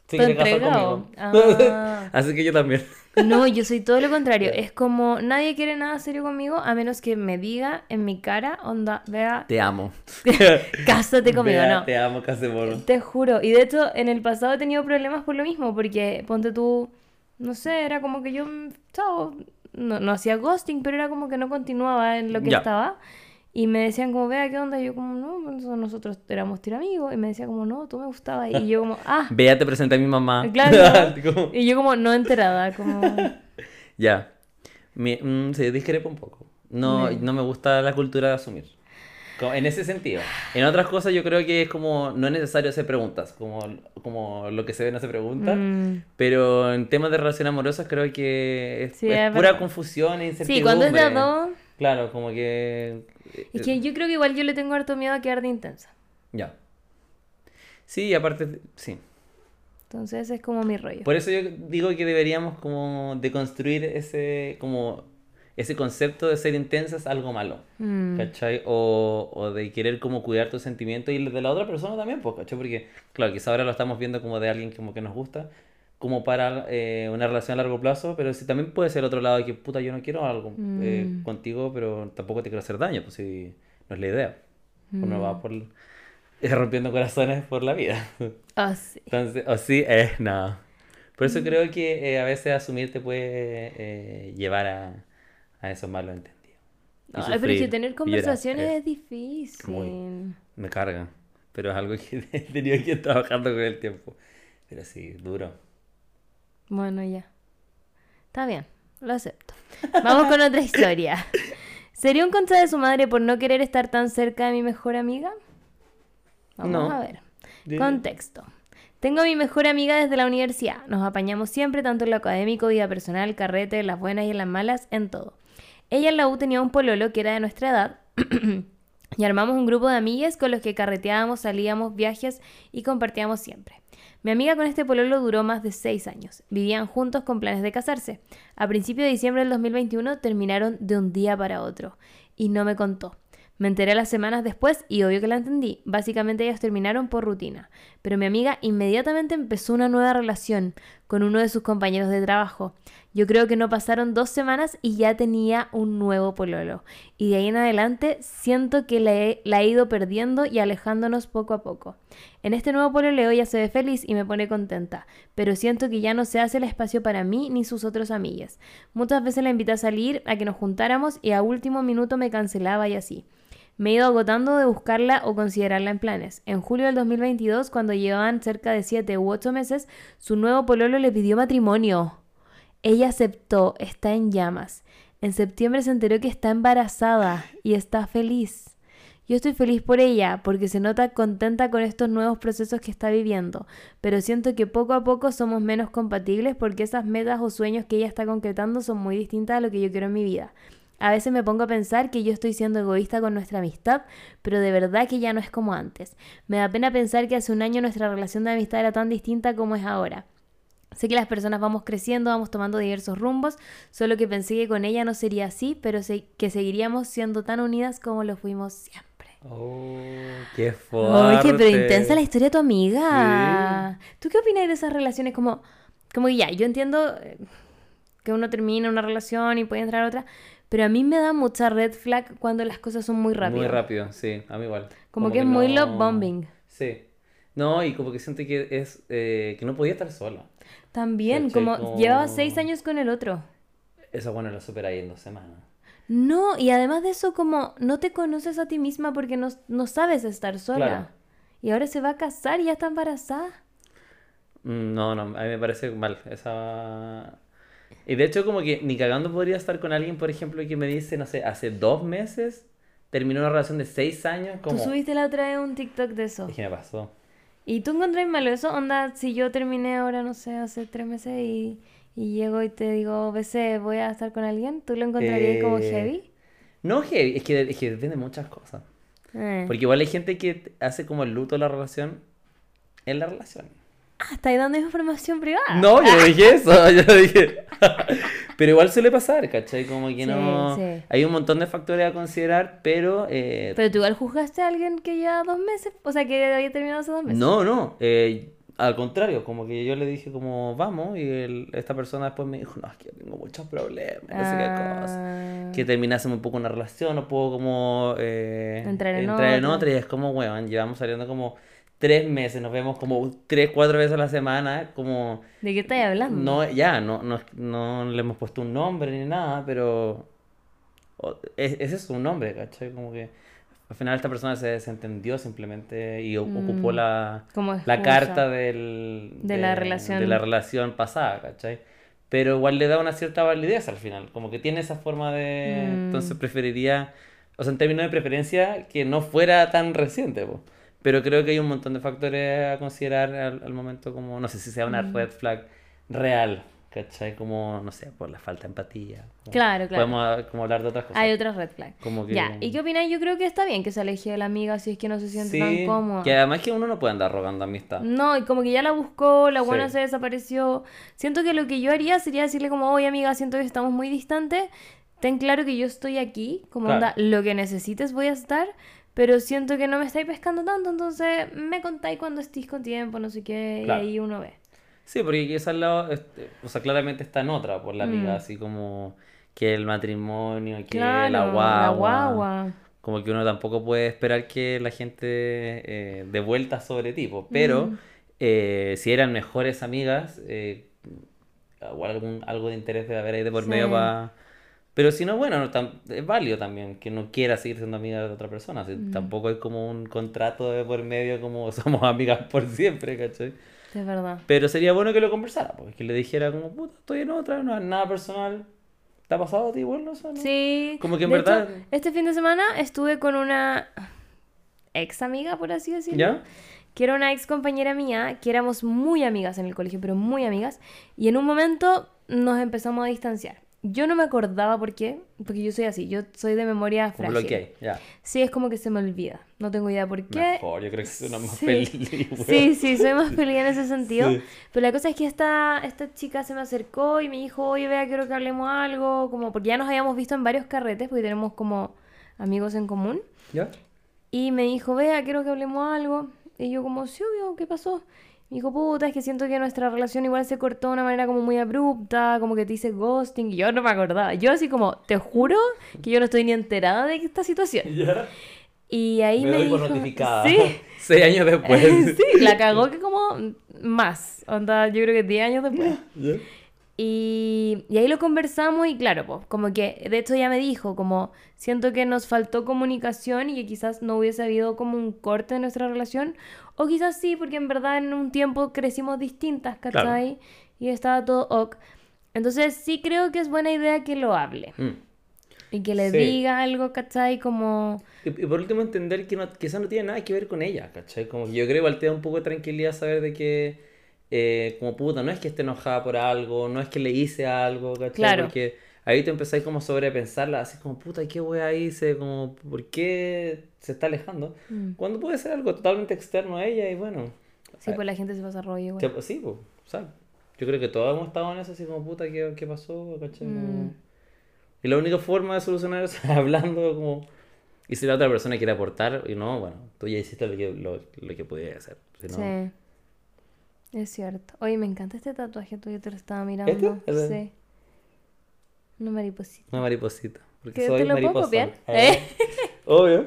Sí, ¿Te quiere casar conmigo. Ah. Así que yo también. No, yo soy todo lo contrario. Es como nadie quiere nada serio conmigo a menos que me diga en mi cara, onda, vea, Te amo. cásate conmigo, Vea, no. Te amo, Casemoro. Te juro. Y de hecho, en el pasado he tenido problemas por lo mismo, porque ponte tú, no sé, era como que yo, mm, chao, no, no hacía ghosting, pero era como que no continuaba en lo que Ya. estaba. Y me decían como, vea, ¿qué onda? Y yo como, no, pues, nosotros éramos tiramigos. Y me decía como, no, tú me gustabas. Y yo como, ah, Vea, te presenté a mi mamá. Claro. Como- y yo como no enterada, como... Ya. Mi, mm, sí, discrepo un poco. No, no me gusta la cultura de asumir. En ese sentido. En otras cosas yo creo que es como, no es necesario hacer preguntas, como, como lo que se ve no se pregunta. Mm. Pero en temas de relaciones amorosas creo que es, Sí, es es pura confusión e Sí, cuando es de incertidumbre. dos. Claro, como que... Es que yo creo que igual yo le tengo harto miedo a quedar de intensa. Ya. Sí, aparte, sí. Entonces es como mi rollo. Por eso yo digo que deberíamos como deconstruir ese, como, ese concepto de ser intensas algo malo. Mm. ¿Cachai? O, o de querer como cuidar tus sentimientos y de la otra persona también, pues, ¿cachai? Porque, claro, quizá ahora lo estamos viendo como de alguien como que nos gusta, como para eh, una relación a largo plazo, pero sí también puede ser otro lado de que, puta, yo no quiero algo eh, Mm. contigo, pero tampoco te quiero hacer daño, pues si no es la idea. Uno Mm. va por eh, rompiendo corazones por la vida. Ah, sí. Entonces, o sí, es no. Por Mm. eso creo que eh, a veces asumir te puede eh, llevar a, a esos malos entendidos. Y Ay, pero es sufrir, tener y llorar. conversaciones Eh, es difícil. Me carga. Pero es algo que he tenido que ir trabajando con el tiempo. Pero sí, duro. Bueno, ya. Está bien, lo acepto. Vamos con otra historia. ¿Sería un contra de su madre por no querer estar tan cerca de mi mejor amiga? Vamos No. a ver. Contexto. Tengo a mi mejor amiga desde la universidad. Nos apañamos siempre, tanto en lo académico, vida personal, carrete, en las buenas y en las malas, en todo. Ella en la U tenía un pololo que era de nuestra edad y armamos un grupo de amigas con los que carreteábamos, salíamos, viajes y compartíamos siempre. Mi amiga con este pololo duró más de seis años. Vivían juntos con planes de casarse. A principios de diciembre del 2021 terminaron de un día para otro y no me contó. Me enteré las semanas después y obvio que la entendí. Básicamente ellos terminaron por rutina. Pero mi amiga inmediatamente empezó una nueva relación con uno de sus compañeros de trabajo. Yo creo que no pasaron dos semanas y ya tenía un nuevo pololo. Y de ahí en adelante siento que la he, la he ido perdiendo y alejándonos poco a poco. En este nuevo pololeo ella se ve feliz y me pone contenta, pero siento que ya no se hace el espacio para mí ni sus otros amigues. Muchas veces la invité a salir, a que nos juntáramos y a último minuto me cancelaba y así. Me he ido agotando de buscarla o considerarla en planes. En julio del 2022, cuando llevaban cerca de 7 u 8 meses, su nuevo pololo le pidió matrimonio. Ella aceptó, está en llamas. En septiembre se enteró que está embarazada y está feliz. Yo estoy feliz por ella, porque se nota contenta con estos nuevos procesos que está viviendo, pero siento que poco a poco somos menos compatibles porque esas metas o sueños que ella está concretando son muy distintas a lo que yo quiero en mi vida. A veces me pongo a pensar que yo estoy siendo egoísta con nuestra amistad, pero de verdad que ya no es como antes. Me da pena pensar que hace un año nuestra relación de amistad era tan distinta como es ahora. Sé que las personas vamos creciendo, vamos tomando diversos rumbos, solo que pensé que con ella no sería así, pero se- que seguiríamos siendo tan unidas como lo fuimos siempre. Oh, qué fuerte. Oye, pero intensa la historia de tu amiga. ¿Tú qué opinas de esas relaciones? Como, como ya, yo entiendo eh, que uno termina una relación y puede entrar a otra, pero a mí me da mucha red flag cuando las cosas son muy rápido. Muy rápido, sí, a mí igual. Como que es muy love bombing. Sí. No, y como que siento que es eh, que no podía estar sola. También, como Como- llevaba seis años con el otro. Eso bueno lo supera ahí en dos semanas. No, y además de eso, como no te conoces a ti misma porque no, no sabes estar sola. Claro. Y ahora se va a casar y ya está embarazada. Mm, No, no, a mí me parece mal esa... Y de hecho como que ni cagando podría estar con alguien, por ejemplo, que me dice, no sé, hace dos meses terminó una relación de seis años, como... Tú subiste la otra vez un TikTok de eso. Es que me pasó. ¿Y tú encontrás malo eso? Onda, si yo terminé ahora, no sé, hace tres meses y, y llego y te digo, BC, voy a estar con alguien, ¿tú lo encontrarías como Eh, heavy? No heavy, es que, es que depende de muchas cosas. Eh. Porque igual hay gente que hace como el luto de la relación en la relación. Ah, ¿estáis dando información privada? No, yo dije eso, yo dije. pero igual suele pasar, ¿cachai? Como que Sí, no. sí. Hay un montón de factores a considerar, pero. eh, Pero tú igual juzgaste a alguien que lleva dos meses, o sea, que había terminado hace dos meses. No, no. eh, al contrario, como que yo le dije como vamos y el- esta persona después me dijo, no, es que yo tengo muchos problemas, no sé qué cosa. Ah. Que terminase muy poco una relación, no puedo como eh, Entrar en en otra. otra y es como, weón, llevamos saliendo como tres meses, nos vemos como tres, cuatro veces a la semana, como... ¿De qué estáis hablando? No, ya, no, no, no le hemos puesto un nombre ni nada, pero es, ese es un nombre, ¿cachai? Como que al final esta persona se desentendió simplemente y ocupó Mm, la, Como la carta del, De la relación. de la relación pasada, ¿cachai? pero igual le da una cierta validez al final, como que tiene esa forma de... Mm. Entonces preferiría, o sea, en términos de preferencia, que no fuera tan reciente, po. Pero creo que hay un montón de factores a considerar al, al momento como, no sé si sea una Mm. red flag real, ¿cachai? Como, no sé, por la falta de empatía. Claro, claro. Podemos ah, como hablar de otras cosas. Hay otras red flags. Como que... Ya, ¿y qué opináis? Yo creo que está bien que se aleje de la amiga si es que no se siente tan Sí, cómoda. que además que uno no puede andar rogando amistad. No, y como que ya la buscó, la buena Sí. se desapareció. Siento que lo que yo haría sería decirle como, oye amiga, siento que estamos muy distantes. Ten claro que yo estoy aquí, como Claro. onda, lo que necesites voy a estar, pero siento que no me estáis pescando tanto, entonces me contáis cuando estéis con tiempo, no sé qué, Claro. y ahí uno ve. Sí, porque quizás al lado, este, o sea, claramente está en otra por la amiga, Mm. así como que el matrimonio, que Claro, la guagua. la guagua. Como que uno tampoco puede esperar que la gente eh, dé vueltas sobre ti, po. pero Mm. eh, si eran mejores amigas, eh, algún, algo de interés debe haber ahí de por Sí. medio para... Pero si no, bueno, no, tam- es válido también que no quiera seguir siendo amiga de otra persona. si Mm. Tampoco hay como un contrato de por medio como somos amigas por siempre, ¿cachai? Es verdad. Pero sería bueno que lo conversara, porque que le dijera como, puta, estoy en otra, no es nada personal. ¿Te ha pasado a ti igual no? Sí. Como que en de verdad- hecho, este fin de semana estuve con una ex amiga, por así decirlo. ¿Ya? Que era una ex compañera mía, que éramos muy amigas en el colegio, pero muy amigas. Y en un momento nos empezamos a distanciar. Yo no me acordaba por qué, porque yo soy así, yo soy de memoria frágil. bloqueo, ya. Sí, es como que se me olvida. No tengo idea por qué. Mejor, yo creo que es una más Sí. weón. Sí, sí, soy más feliz en ese sentido. Sí. Pero la cosa es que esta, esta chica se me acercó y me dijo, oye, vea, quiero que hablemos algo. Como porque ya nos habíamos visto en varios carretes, porque tenemos como amigos en común. ¿Ya? Y me dijo, vea, quiero que hablemos algo. Y yo como, sí, obvio, ¿qué pasó? Me dijo, puta, es que siento que nuestra relación igual se cortó de una manera como muy abrupta, como que te hice ghosting. Y yo no me acordaba. Yo así como, te juro que yo no estoy ni enterada de esta situación. ¿Ya? Y ahí Me me, doy por dijo, notificada. Sí, Seis años después. sí, la cagó que como más. Onda, yo creo que 10 años después. ¿Ya? Y, y ahí lo conversamos y claro, pues como que de hecho ya me dijo, como siento que nos faltó comunicación y que quizás no hubiese habido como un corte en nuestra relación, o quizás sí, porque en verdad en un tiempo crecimos distintas, ¿cachai? Y estaba todo ok. Entonces sí creo que es buena idea que lo hable Mm. y que le Sí. diga algo, ¿cachai? Como... Y, y por último entender que, no, eso no tiene nada que ver con ella, ¿cachai? Como que yo creo que te da un poco de tranquilidad saber de que, eh, como puta, no es que esté enojada por algo, no es que le hice algo, ¿cachai? Claro. Porque ahí te empezáis como a sobrepensarla, así como, puta, ¿qué wea hice? Como, ¿por qué se está alejando? mm, Cuando puede ser algo totalmente externo a ella y bueno, Sí, pues la gente se pasa rollo te- sí, pues, o sea, yo creo que todos hemos estado en eso, así como, puta, ¿qué, qué pasó? ¿cachai? Mm. Y la única forma de solucionar eso es hablando como... Y si la otra persona quiere aportar, y no, bueno, tú ya hiciste lo que, lo, lo que podías hacer. Si no- Sí. Es cierto. Oye, me encanta este tatuaje tuyo, te lo estaba mirando. ¿Este? Sí. Una mariposita. Una mariposita. Porque ¿Que soy te lo puedo mariposón. copiar? Eh, Obvio.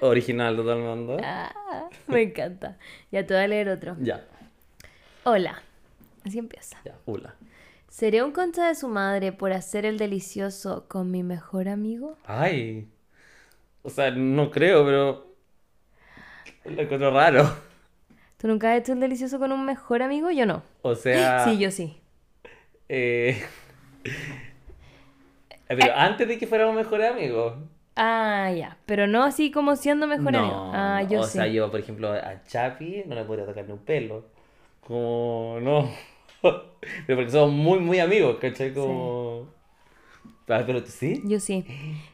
Original totalmente. Ah, me encanta. Ya te voy a leer otro. Ya, Hola. Así empieza. ya, hula. ¿Seré un concha de su madre por hacer el delicioso con mi mejor amigo? Ay. O sea, no creo, pero... Lo encuentro raro. ¿Tú nunca has hecho el delicioso con un mejor amigo? Yo no. O sea... Sí, yo sí. eh, Pero antes de que fuéramos mejores amigos. Ah, ya. Pero no así como siendo mejor amigo. No, Ah, no, yo o sí. sea, yo, por ejemplo, a Chapi no le podría tocar ni un pelo. Como, no. Pero porque somos muy, muy amigos, ¿cachai? Como... Ah, pero tú sí. Yo sí.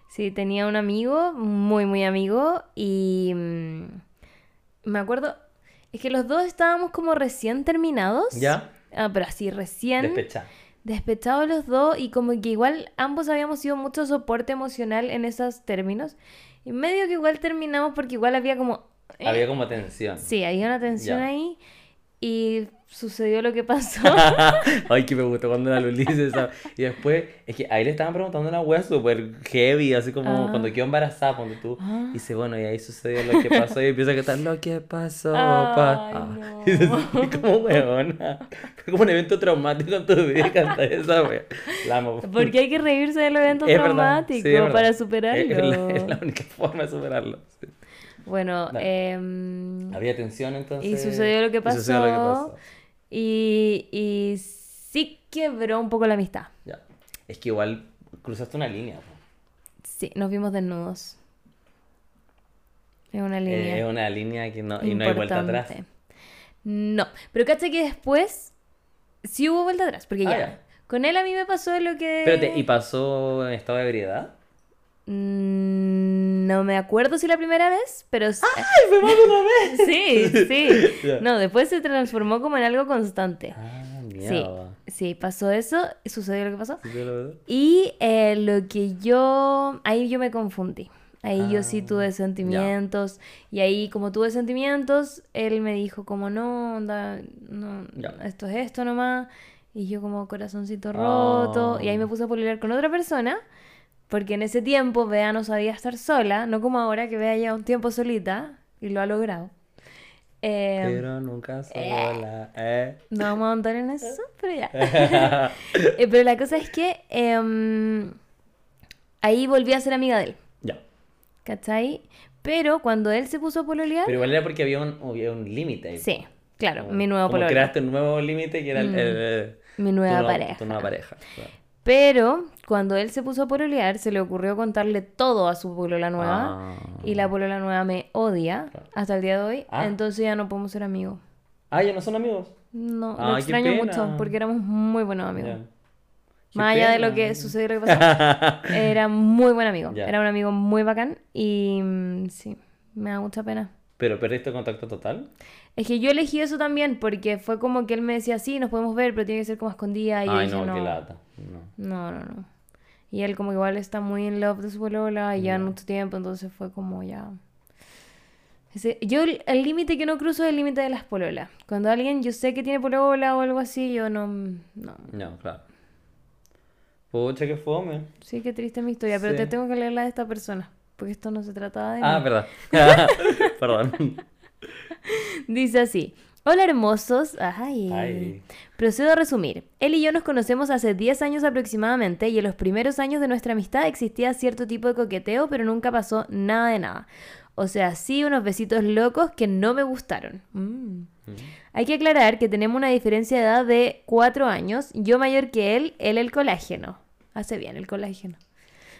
Sí, tenía un amigo, muy, muy amigo, y mm, me acuerdo, es que los dos estábamos como recién terminados. ¿Ya? Ah, pero así, recién Despecha. despechados los dos, y como que igual ambos habíamos sido mucho soporte emocional en esos términos. Y medio que igual terminamos porque igual había como... eh, Había como tensión. Sí, había una tensión Ya. ahí, y sucedió lo que pasó. Ay, que me gustó cuando la Luli dice esa. Y después, es que ahí le estaban preguntando una wea súper heavy, así como Ah. cuando quedó embarazada, cuando tú. Ah. Y dice, bueno, y ahí sucedió lo que pasó. Y empieza a cantar, lo que pasó, pa. no. Y dice, "Sí, como weona. Fue como un evento traumático en tu vida cantar esa wea. La amo. Porque hay que reírse de los eventos Es verdad, traumáticos sí, es verdad. para Es- superarlo. Es, la, es la única forma de superarlo. sí. Bueno, em, Había tensión entonces. Y sucedió lo que y sucedió lo que pasó. y, y sí quebró un poco la amistad. Ya. Es que igual cruzaste una línea. po. Sí, nos vimos desnudos. Es una Eh, línea. es una línea que no, y no hay vuelta atrás. No, pero caché que después sí hubo vuelta atrás, porque Ah, ya. ya. Con él a mí me pasó lo que... Espérate, ¿y pasó en estado de ebriedad? Mm, No me acuerdo si la primera vez, pero... sí- ¡Ay, fue más de una vez! Sí, sí. No, después se transformó como en algo constante. Ah, Sí, mierda. sí, pasó eso, sucedió lo que pasó. Y eh, lo que yo, ahí yo me confundí. Ahí yo sí Ah, tuve sentimientos. Y ahí como tuve sentimientos, él me dijo como no, onda, no, esto es esto nomás. Y yo como corazoncito roto. Y ahí me Ah. puse a pelear con otra persona. Porque en ese tiempo Bea no sabía estar sola, no como ahora que Bea ya un tiempo solita y lo ha logrado. Eh, Pero nunca sola, ¿eh? no vamos a andar en eso, pero ya. Eh, pero la cosa es que em, ahí volví a ser amiga de él, ya. ¿cachai? Pero cuando él se puso a pololear, Pero igual era porque había un, había un límite. ahí. sí, claro, Como- mi nuevo pololeo, creaste un nuevo límite que era el, Mm. el- el- mi tu, nueva pareja. tu nueva pareja. claro. Pero cuando él se puso a pololear, se le ocurrió contarle todo a su polola nueva. Ah. Y la polola nueva me odia Claro. hasta el día de hoy. Ah. Entonces ya no podemos ser amigos. Ah, ya no son amigos. No, lo Ay, qué extraño mucho porque éramos muy buenos amigos. Más allá de lo que sucedió y lo que pasó, era muy buen amigo. Era un amigo muy bacán y mm, sí, me da mucha pena. Pero perdiste contacto total. Es que yo elegí eso también porque fue como que él me decía, sí, nos podemos ver, pero tiene que ser como escondida. Y yo Ay, dije, no, no, qué lata. No. no, no, no. Y él como igual está muy en love de su polola y ya mucho tiempo, entonces fue como ya... Ese- yo el límite que no cruzo es el límite de las pololas. Cuando alguien yo sé que tiene polola o algo así, yo no... No. No, claro. Pucha, que fome. Sí, qué triste mi historia, pero te tengo que leer la de esta persona. Porque esto no se trataba de Ah, mí. verdad. Perdón. Dice así. Hola hermosos. Ay. Ay. Procedo a resumir. Él y yo nos conocemos hace 10 años aproximadamente y en los primeros años de nuestra amistad existía cierto tipo de coqueteo, pero nunca pasó nada de nada. O sea, sí unos besitos locos que no me gustaron. Mm. Hay que aclarar que tenemos una diferencia de edad de 4 años, yo mayor que él, él el colágeno. Hace bien el colágeno.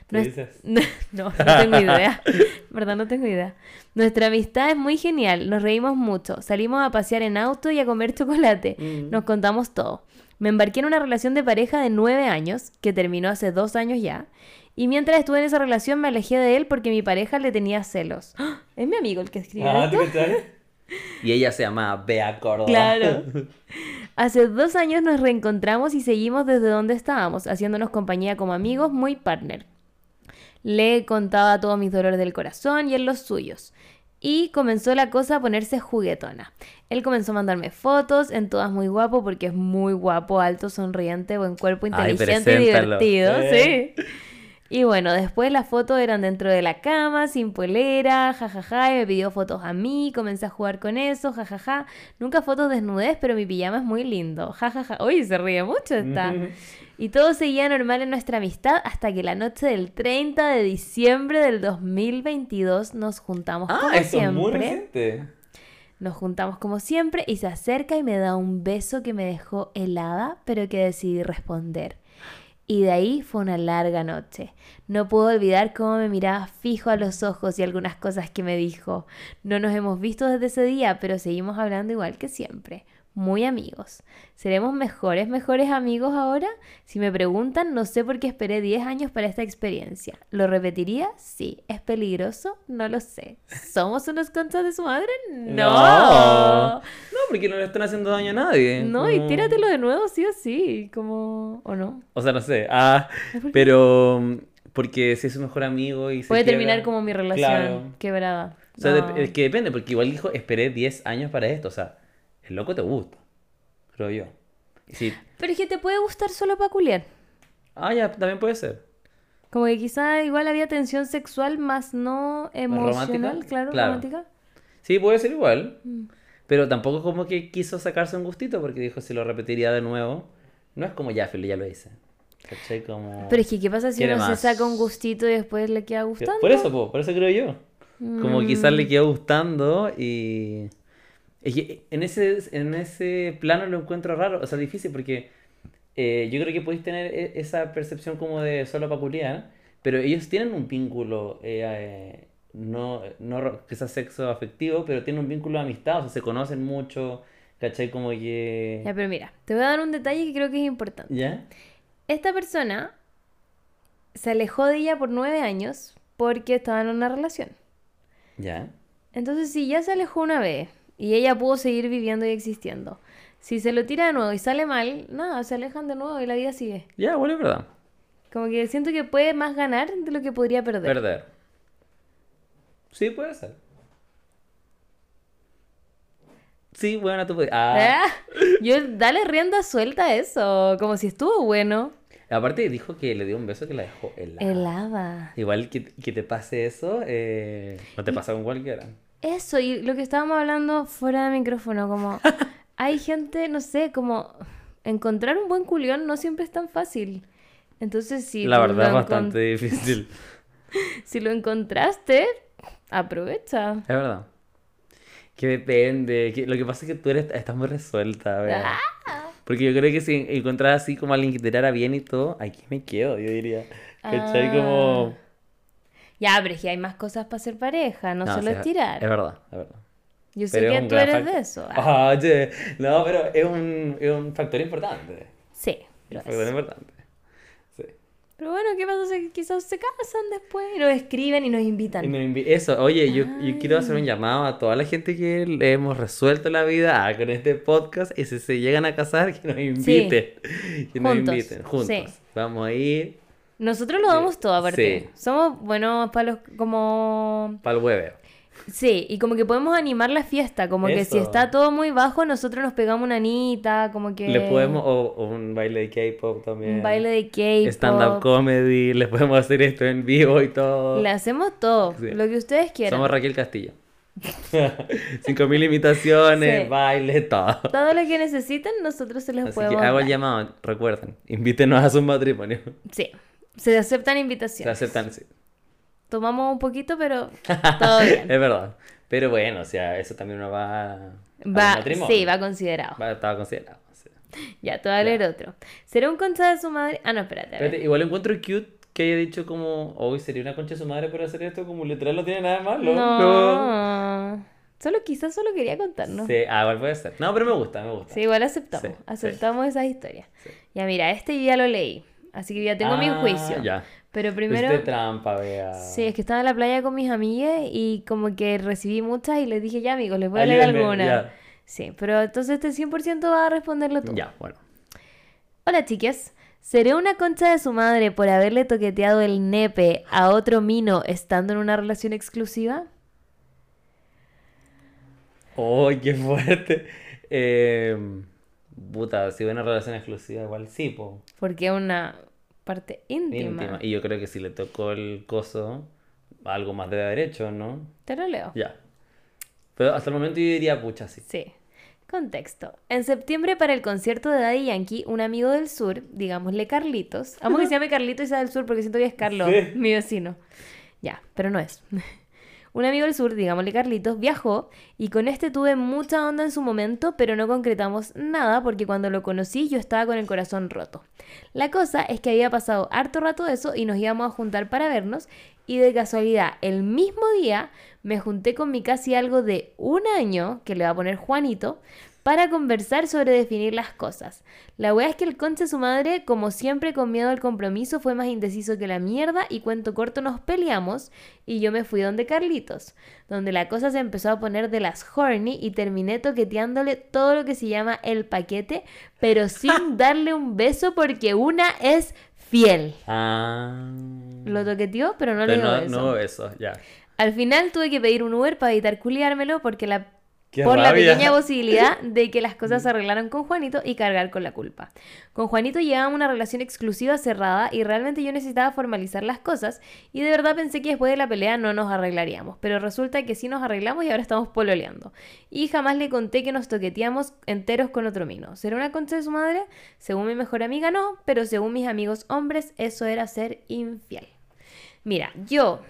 ¿Qué Nues- dices? No, no tengo idea. ¿Verdad? No tengo idea. Nuestra amistad es muy genial. Nos reímos mucho. Salimos a pasear en auto y a comer chocolate. Mm. Nos contamos todo. Me embarqué en una relación de pareja de nueve años, que terminó hace dos años ya. Y mientras estuve en esa relación me alejé de él porque mi pareja le tenía celos. ¿Es mi amigo el que escribió Ah, esto? Y ella se llama Bea Córdoba. Claro. Hace dos años nos reencontramos y seguimos desde donde estábamos, haciéndonos compañía como amigos, muy partner. Le contaba todos mis dolores del corazón y él los suyos. Y comenzó la cosa a ponerse juguetona. Él comenzó a mandarme fotos, en todas muy guapo, porque es muy guapo, alto, sonriente, buen cuerpo, Ay, inteligente y divertido, Eh. sí. Y bueno, después las fotos eran dentro de la cama, sin polera, jajaja, y me pidió fotos a mí, comencé a jugar con eso, jajaja. Nunca fotos desnudez, pero mi pijama es muy lindo, jajaja. Uy, se ríe mucho esta. Y todo seguía normal en nuestra amistad hasta que la noche del 30 de diciembre del 2022 nos juntamos como Ah, eso es muy. Nos juntamos como siempre y se acerca y me da un beso que me dejó helada, pero que decidí responder. Y de ahí fue una larga noche. No puedo olvidar cómo me miraba fijo a los ojos y algunas cosas que me dijo. No nos hemos visto desde ese día, pero seguimos hablando igual que siempre. Muy amigos. ¿Seremos mejores, mejores amigos ahora? Si me preguntan, no sé por qué esperé 10 años para esta experiencia. ¿Lo repetiría? Sí. ¿Es peligroso? No lo sé. ¿Somos unos conchas de su madre? No. No. Porque no le están haciendo daño a nadie. No, y tíratelo de nuevo, sí o sí. Como... ¿O no? O sea, no sé. Ah, pero mm, porque si es su mejor amigo y se Puede quiebra- terminar como mi relación Claro. quebrada. O sea, No. es que depende, porque igual dijo, esperé 10 años para esto. O sea, el loco te gusta, creo yo. Y. Pero es que te puede gustar solo para culiar. Ah, ya, también puede ser. Como que quizá igual había tensión sexual, más no emocional, romántica? claro, Claro. romántica. Sí, puede ser igual. Mm. Pero tampoco como que quiso sacarse un gustito porque dijo si lo repetiría de nuevo. No es como ya, ya lo hice. ¿Cachai? Como... Pero es que, ¿qué pasa si uno más. se saca un gustito y después le queda gustando? Por eso, po, por eso creo yo. Como Mm. quizás le quedó gustando y... Es que en ese, en ese plano lo encuentro raro, o sea, difícil porque eh, yo creo que podéis tener e- esa percepción como de solo peculiar, pero ellos tienen un vínculo, eh, eh, no, no sea sexo afectivo, pero tienen un vínculo de amistad, o sea, se conocen mucho, ¿cachai? Como que... Ya, pero mira, te voy a dar un detalle que creo que es importante. ¿Ya? Esta persona se alejó de ella por nueve años porque estaba en una relación. ¿Ya? Entonces, si ya se alejó una vez y ella pudo seguir viviendo y existiendo, si se lo tira de nuevo y sale mal, nada, se alejan de nuevo y la vida sigue. Ya, bueno, es verdad. Como que siento que puede más ganar de lo que podría perder. Perder. Sí, puede ser. Sí, bueno, tú puedes... Ah. Ah, Yo, dale rienda suelta a eso, como si estuvo bueno. Aparte dijo que le dio un beso que la dejó helada. Helada. Igual que, que te pase eso, eh, no te pasa con cualquiera. Eso, y lo que estábamos hablando fuera de micrófono, como hay gente, no sé, como encontrar un buen culión no siempre es tan fácil. Entonces, si La verdad es bastante difícil. si lo encontraste, aprovecha. Es verdad. Que depende. que- lo que pasa es que tú eres, estás muy resuelta, ¿verdad? Ah. Porque yo creo que si encontrara así como alguien que te bien y todo, aquí me quedo, yo diría. ¿Cachai? Como... Ya, pero es que hay más cosas para ser pareja, no, solo sí, es tirar. Es verdad, es verdad. Yo sé Pero que un tú eres de eso. ah. Oye, no, pero es un, es un factor importante. Sí, Un es. factor importante. Sí. Pero bueno, ¿qué pasa si quizás se casan después y nos escriben y nos invitan? Y nos invi- Eso, oye, yo, yo quiero hacer un llamado a toda la gente que le hemos resuelto la vida con este podcast y si se llegan a casar, que nos inviten. Que nos Juntos, inviten, juntos. sí. Vamos a ir Nosotros lo damos todo aparte. Sí. Somos buenos para los como para el hueveo. Sí, y como que podemos animar la fiesta, como que si está todo muy bajo, nosotros nos pegamos una anita, como que Le podemos, o, o un baile de K-pop también. un baile de K-pop. Stand-up comedy, les podemos hacer esto en vivo y todo. Le hacemos todo, Sí. lo que ustedes quieran. Somos Raquel Castillo. 5000 imitaciones, Sí. baile, todo. Todo lo que necesiten, nosotros se los Así que podemos hago el llamado, recuerden, invítenos a su matrimonio. Sí, se aceptan Se invitaciones. aceptan, sí. Tomamos un poquito, pero todo bien. Es verdad. Pero bueno, o sea, eso también no va a Va, matrimonio. sí, va considerado. Va- estaba considerado. sí. Ya, te voy a leer otro. ¿Será un concha de su madre? Ah, no, espérate. Espérate, igual encuentro cute que haya dicho como, hoy sería una concha de su madre por hacer esto, como literal no tiene nada de malo. No. Solo quizás solo quería contarnos. Sí, ah, igual puede ser. No, pero me gusta, me gusta. Sí, igual aceptamos. Sí, sí. aceptamos esas historias. Ya, mira, este ya lo leí. Así que ya tengo mi Ah, juicio. Ya. Pero Primero... primero. trampa, vea. Sí, es que estaba en la playa con mis amigas y como que recibí muchas y les dije, ya amigos, les voy a leer alguna. ya. Sí, pero entonces este 100% va a responderlo tú. Ya, bueno. Hola chiques, ¿seré una concha de su madre por haberle toqueteado el nepe a otro mino estando en una relación exclusiva? ¡Ay, qué fuerte! Eh, puta, si hubiera una relación exclusiva, igual sí, po. Porque es una parte íntima. Íntima. Y yo creo que si le tocó el coso, algo más de derecho, ¿no? Te lo leo. Ya. Pero hasta el momento yo diría, pucha, sí. Sí. Contexto. En septiembre para el concierto de Daddy Yankee, un amigo del sur, digámosle Carlitos, amo que se llame Carlitos y sea del sur porque siento que es Carlos, Sí. mi vecino. Ya, pero no es. Un amigo del sur, digámosle Carlitos, viajó y con este tuve mucha onda en su momento, pero no concretamos nada porque cuando lo conocí yo estaba con el corazón roto. La cosa es que había pasado harto rato de eso y nos íbamos a juntar para vernos y de casualidad el mismo día me junté con mi casi algo de un año, que le va a poner Juanito, para conversar sobre definir las cosas. La wea es que el conche su madre, como siempre con miedo al compromiso, fue más indeciso que la mierda y cuento corto nos peleamos y yo me fui donde Carlitos, donde la cosa se empezó a poner de las horny y terminé toqueteándole todo lo que se llama el paquete, pero sin darle un beso porque una es fiel. Ah. Lo toqueteó, pero no le Pero dio no, beso. no eso, ya. Al final tuve que pedir un Uber para evitar culiármelo porque la Qué por la pequeña posibilidad de que las cosas se arreglaran con Juanito y cargar con la culpa. Con Juanito llevábamos una relación exclusiva cerrada y realmente yo necesitaba formalizar las cosas y de verdad pensé que después de la pelea no nos arreglaríamos, pero resulta que sí nos arreglamos y ahora estamos pololeando. Y jamás le conté que nos toqueteamos enteros con otro mino. ¿Será una concha de su madre? Según mi mejor amiga no, pero según mis amigos hombres eso era ser infiel. Mira, yo...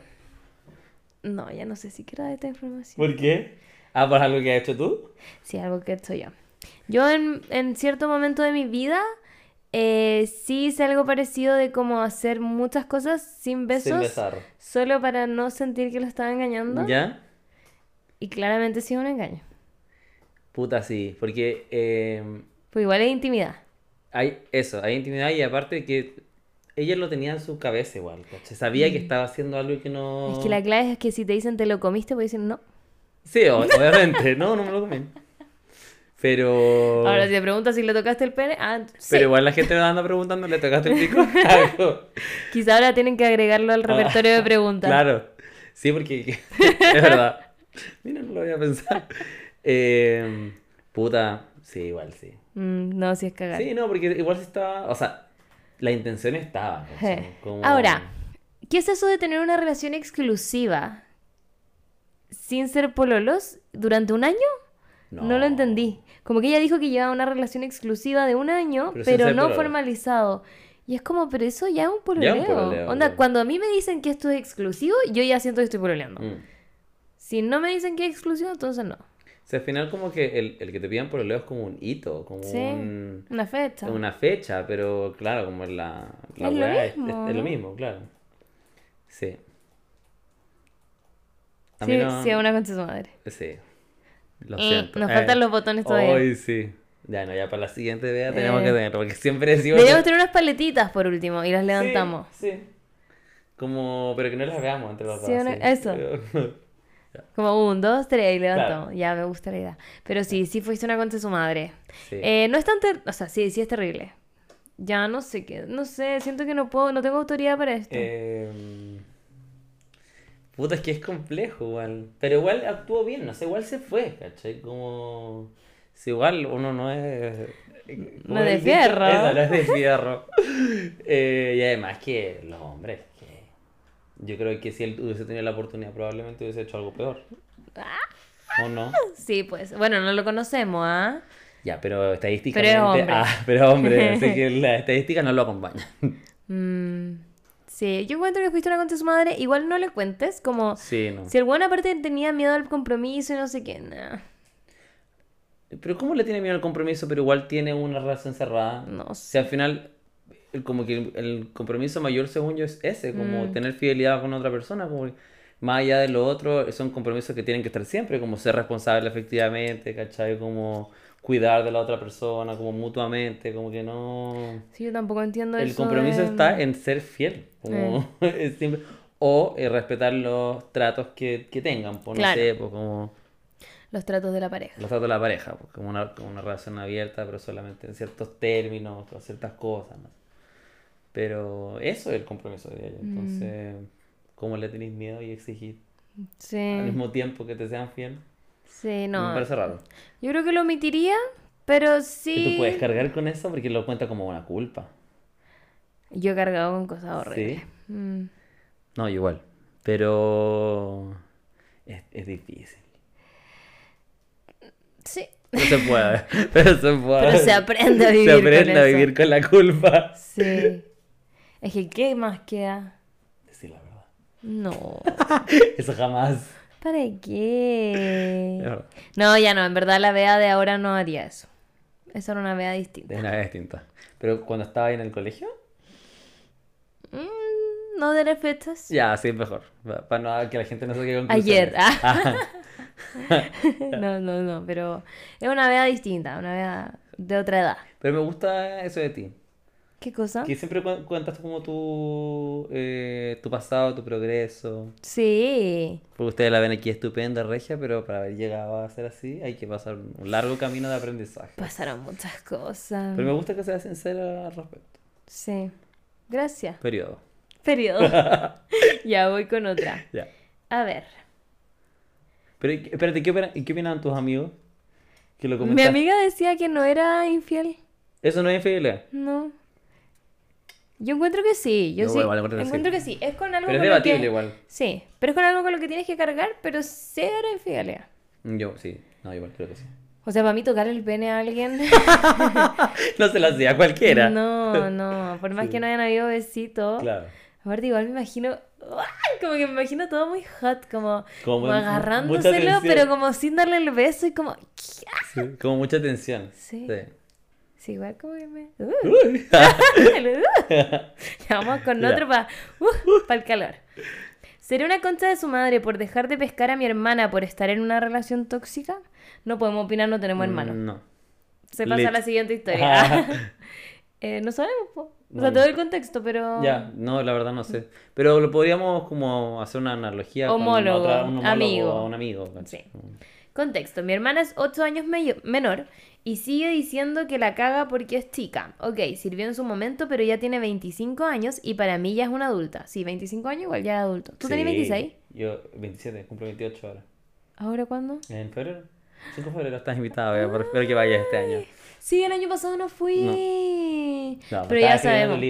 No, ya no sé si quiero dar esta información. ¿Por qué? Ah, por algo que has hecho tú. Sí, algo que he hecho yo. Yo en, en cierto momento de mi vida Eh, sí hice algo parecido de como hacer muchas cosas sin besos. Sin besar. Solo para no sentir que lo estaba engañando. ¿Ya? Y claramente sí un engaño. Puta, sí. Porque eh, Pues igual es intimidad. hay eso, hay intimidad y aparte que ella lo tenía en su cabeza igual, ¿cachai? Sabía que estaba haciendo algo que no... Mm. Es que la clave es que si te dicen te lo comiste, puedes decir no. Sí, obviamente. no, no me lo comí. Pero... Ahora, si te preguntas si le tocaste el pene, ah, sí. Pero igual la gente me anda preguntando, ¿le tocaste el pico? Quizá ahora tienen que agregarlo al repertorio de preguntas. Ah, Claro. Sí, porque es verdad. Mira, no lo voy a pensar. Eh, puta, sí, igual sí. Mm, no, si es cagar. Sí, no, porque igual sí estaba, o sea, la intención estaba. Ahora, ¿qué es eso de tener una relación exclusiva sin ser pololos durante un año? No, lo entendí. Como que ella dijo que llevaba una relación exclusiva de un año, Pero pero, no formalizado. Y es como, pero eso ya es un pololeo. un pololeo, Onda, claro. cuando a mí me dicen que esto es exclusivo, yo ya siento que estoy pololeando. Mm. Si no me dicen que es exclusivo, entonces no. O sea, al final como que el, el que te pidan por el leo es como un hito, como Sí, un- una fecha. una fecha, pero claro, como la, la Es lo es, es- es lo ¿no? mismo, claro. Sí. A Sí, no- sí, una de su madre. Sí. Lo Eh, siento. nos Eh, faltan los botones todavía. Ay, sí. Ya, no, ya para la siguiente vea tenemos Eh. que tenerlo, porque siempre decimos... Deberíamos tener unas paletitas por último y las levantamos. Sí, Como, pero que no las veamos entre los Sí, dos. una- sí. eso. Como un, dos, tres y levantamos. Ya me gusta la idea. Pero sí, sí fuiste una concha de su madre. Sí. Eh, no es tan ter- O sea, sí, sí es terrible. Ya no sé qué. No sé, siento que no puedo, no tengo autoridad para esto. Eh, Puta, es que es complejo igual. Pero igual actuó bien, no sé, igual se fue, ¿cachai? Como... Si igual uno no es... No es de fierro. Eso, no es de fierro. Eh, y además que los hombres, que... Yo creo que si él hubiese tenido la oportunidad probablemente hubiese hecho algo peor. ¿O no? Sí, pues. Bueno, no lo conocemos, ¿ah? Ya, pero estadísticamente... Pero hombre. Ah, pero hombre, así que la estadística no lo acompaña. Mm, sí, yo encuentro que fuiste una de su madre. Igual no le cuentes, como. Sí, no. Si el buen aparte tenía miedo al compromiso y no sé qué, nah, Pero ¿cómo le tiene miedo al compromiso, pero igual tiene una relación cerrada? no O sé. sea, al final, el- como que el, el compromiso mayor, según yo, es ese, como tener fidelidad con otra persona, como más allá de lo otro, son compromisos que tienen que estar siempre, como ser responsable efectivamente, ¿cachai? Como cuidar de la otra persona, como mutuamente, como que no... Sí, yo tampoco entiendo El eso compromiso de- está en ser fiel, como es siempre- o eh, respetar los tratos que, que tengan, pues no sé, pues como... Los tratos de la pareja. Los tratos de la pareja, pues, como una, como una relación abierta, pero solamente en ciertos términos, o ciertas cosas, ¿no? Pero eso es el compromiso de ella. Entonces, ¿cómo le tenéis miedo y exigir al mismo tiempo que te sean fiel? Sí, Me no. parece raro. Yo creo que lo omitiría, pero Y sí. tú puedes cargar con eso porque lo cuenta como una culpa. Yo he cargado con cosas horribles. ¿Sí? Mm. No, igual. Pero es, es difícil. Sí. No se puede, pero se puede. Pero se aprende a Se vivir con aprende a eso. vivir con la culpa. Sí. Es que, ¿qué más queda? Decir la verdad. No. Eso jamás. ¿Para qué? Es. No, ya no. En verdad, la Bea de ahora no haría eso. Esa era una Bea distinta. De una vez distinta. Pero cuando estaba ahí en el colegio, Mm, no daré fechas. ya, sí, mejor. Para no que la gente no se quede con Ayer. conclusiones. ah. no, no, no. Pero es una Bea distinta. Una Bea de otra edad. Pero me gusta eso de ti. ¿Qué cosa? Que siempre cu- cuentas como tu, eh, tu pasado, tu progreso. Sí. Porque ustedes la ven aquí estupenda, regia, pero para haber llegado a ser así hay que pasar un largo camino de aprendizaje. Pasaron muchas cosas. Pero me gusta que seas sincera al respecto. Sí. Gracias. Periodo. Periodo. ya voy con otra. Ya. A ver. Pero ¿y qué- espérate, ¿qué opinan, qué opinan tus amigos? Que lo Mi amiga decía que no era infiel. Eso no es infidelidad. No. Yo encuentro que sí. Yo, Yo sí. igual encuentro que sí. encuentro que sí. Es con algo Pero es lo que- debatible igual. Sí. Pero es con algo con lo que tienes que cargar, pero cero infidelidad. Yo, sí. No, igual creo que sí. O sea, para mí tocar el pene a alguien. No se lo hacía a cualquiera. No, no. Por más Sí. que no hayan habido besitos. Claro. Aparte, igual me imagino. ¡ay! Como que me imagino todo muy hot, como, agarrándoselo, pero como sin darle el beso y como. Sí, como mucha tensión. Sí. Sí. Igual como que me... Uy. Ya vamos con otro para el calor. ¿Seré una concha de su madre por dejar de pescar a mi hermana por estar en una relación tóxica? No podemos opinar, no tenemos hermanos. No. Se pasa lit. a la siguiente historia. Eh, no sabemos, po. O sea, No. todo el contexto, pero... Ya, no, la verdad no sé. Pero lo podríamos como hacer una analogía Homólogo, con otra, un homólogo amigo. a un amigo. Sí. Contexto. Mi hermana es 8 años meyo- menor y sigue diciendo que la caga porque es chica. Ok, sirvió en su momento, pero ya tiene 25 años y para mí ya es una adulta. Sí, 25 años igual ya es adulto. ¿Tú tenés Sí, 26? Yo 27, cumplo 28 ahora. ¿Ahora cuándo? En febrero. 5 de febrero estás invitado, eh, pero espero que vayas este año. Sí, el año pasado no fui. No, pero estaba ya sabemos.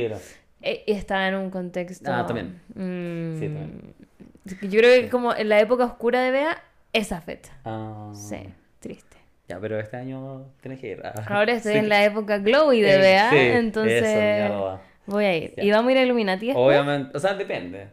Eh, estaba en un contexto. Ah, también. Mm, Sí, también. Yo creo que como en la época oscura de Bea, esa fecha. Ah, Sí, triste. Ya, pero este año tienes que ir. Ah, Ahora estoy sí. en la época glowy de Eh, sí, entonces eso, voy a ir. Ya. ¿Y vamos a ir a Illuminati? Obviamente, o sea, depende.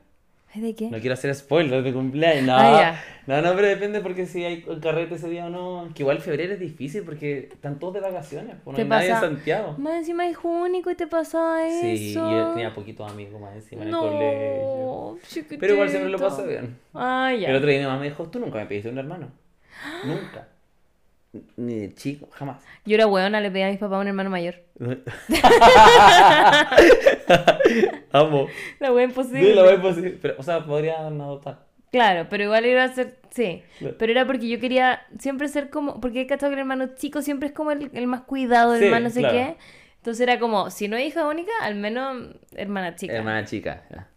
Ay, ¿De qué? No quiero hacer spoilers de cumpleaños. No, Ah, no, no, pero depende porque si hay carrete ese día o no. Que igual febrero es difícil porque están todos de vacaciones. Pues no ¿Te hay nadie en pasa? Santiago. Más encima es único y te pasaba eso. Sí, yo tenía poquitos amigos más encima en el colegio. Pero igual siempre lo paso bien. Ah, ya. El otro día mi mamá me dijo, tú nunca me pediste un hermano. Nunca. Ni de chico, jamás. Yo era hueona, le pedí a mis papás un hermano mayor. Amo. La imposible. Sí, la voy a posible. Pero, o sea, podrían adoptar. Claro, pero igual iba a ser, sí. Claro. Pero era porque yo quería siempre ser como, porque he cachado que el hermano chico siempre es como el, el más cuidado, el Sí, más no sé claro. qué. Entonces era como, si no es hija única, al menos hermana chica. Hermana chica. ya.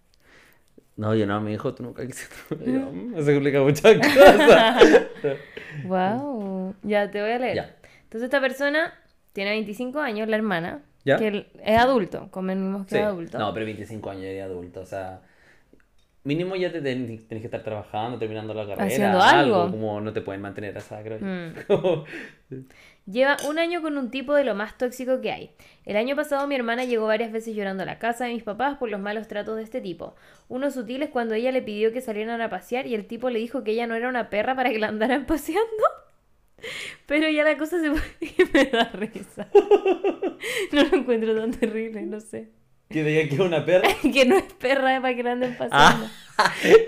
No, yo no, mi hijo, tú nunca quisiste. Yo, mm, Eso complica muchas cosas. Wow. Ya te voy a leer. Ya. Entonces esta persona tiene 25 años, la hermana, ¿Ya? que es adulto, convenimos que Sí. es adulto. No, pero 25 años ya de adulto, o sea, mínimo ya te ten- tienes que estar trabajando, terminando la carrera, Haciendo algo. como no te pueden mantener a esa, creo yo. Mm. Como- Lleva un año con un tipo de lo más tóxico que hay. El año pasado mi hermana llegó varias veces llorando a la casa de mis papás por los malos tratos de este tipo. Uno sutil es cuando ella le pidió que salieran a pasear y el tipo le dijo que ella no era una perra para que la andaran paseando. Pero ya la cosa se me da risa. No lo encuentro tan terrible, no sé. Que diga que es una perra. Que no es perra para que la anden paseando.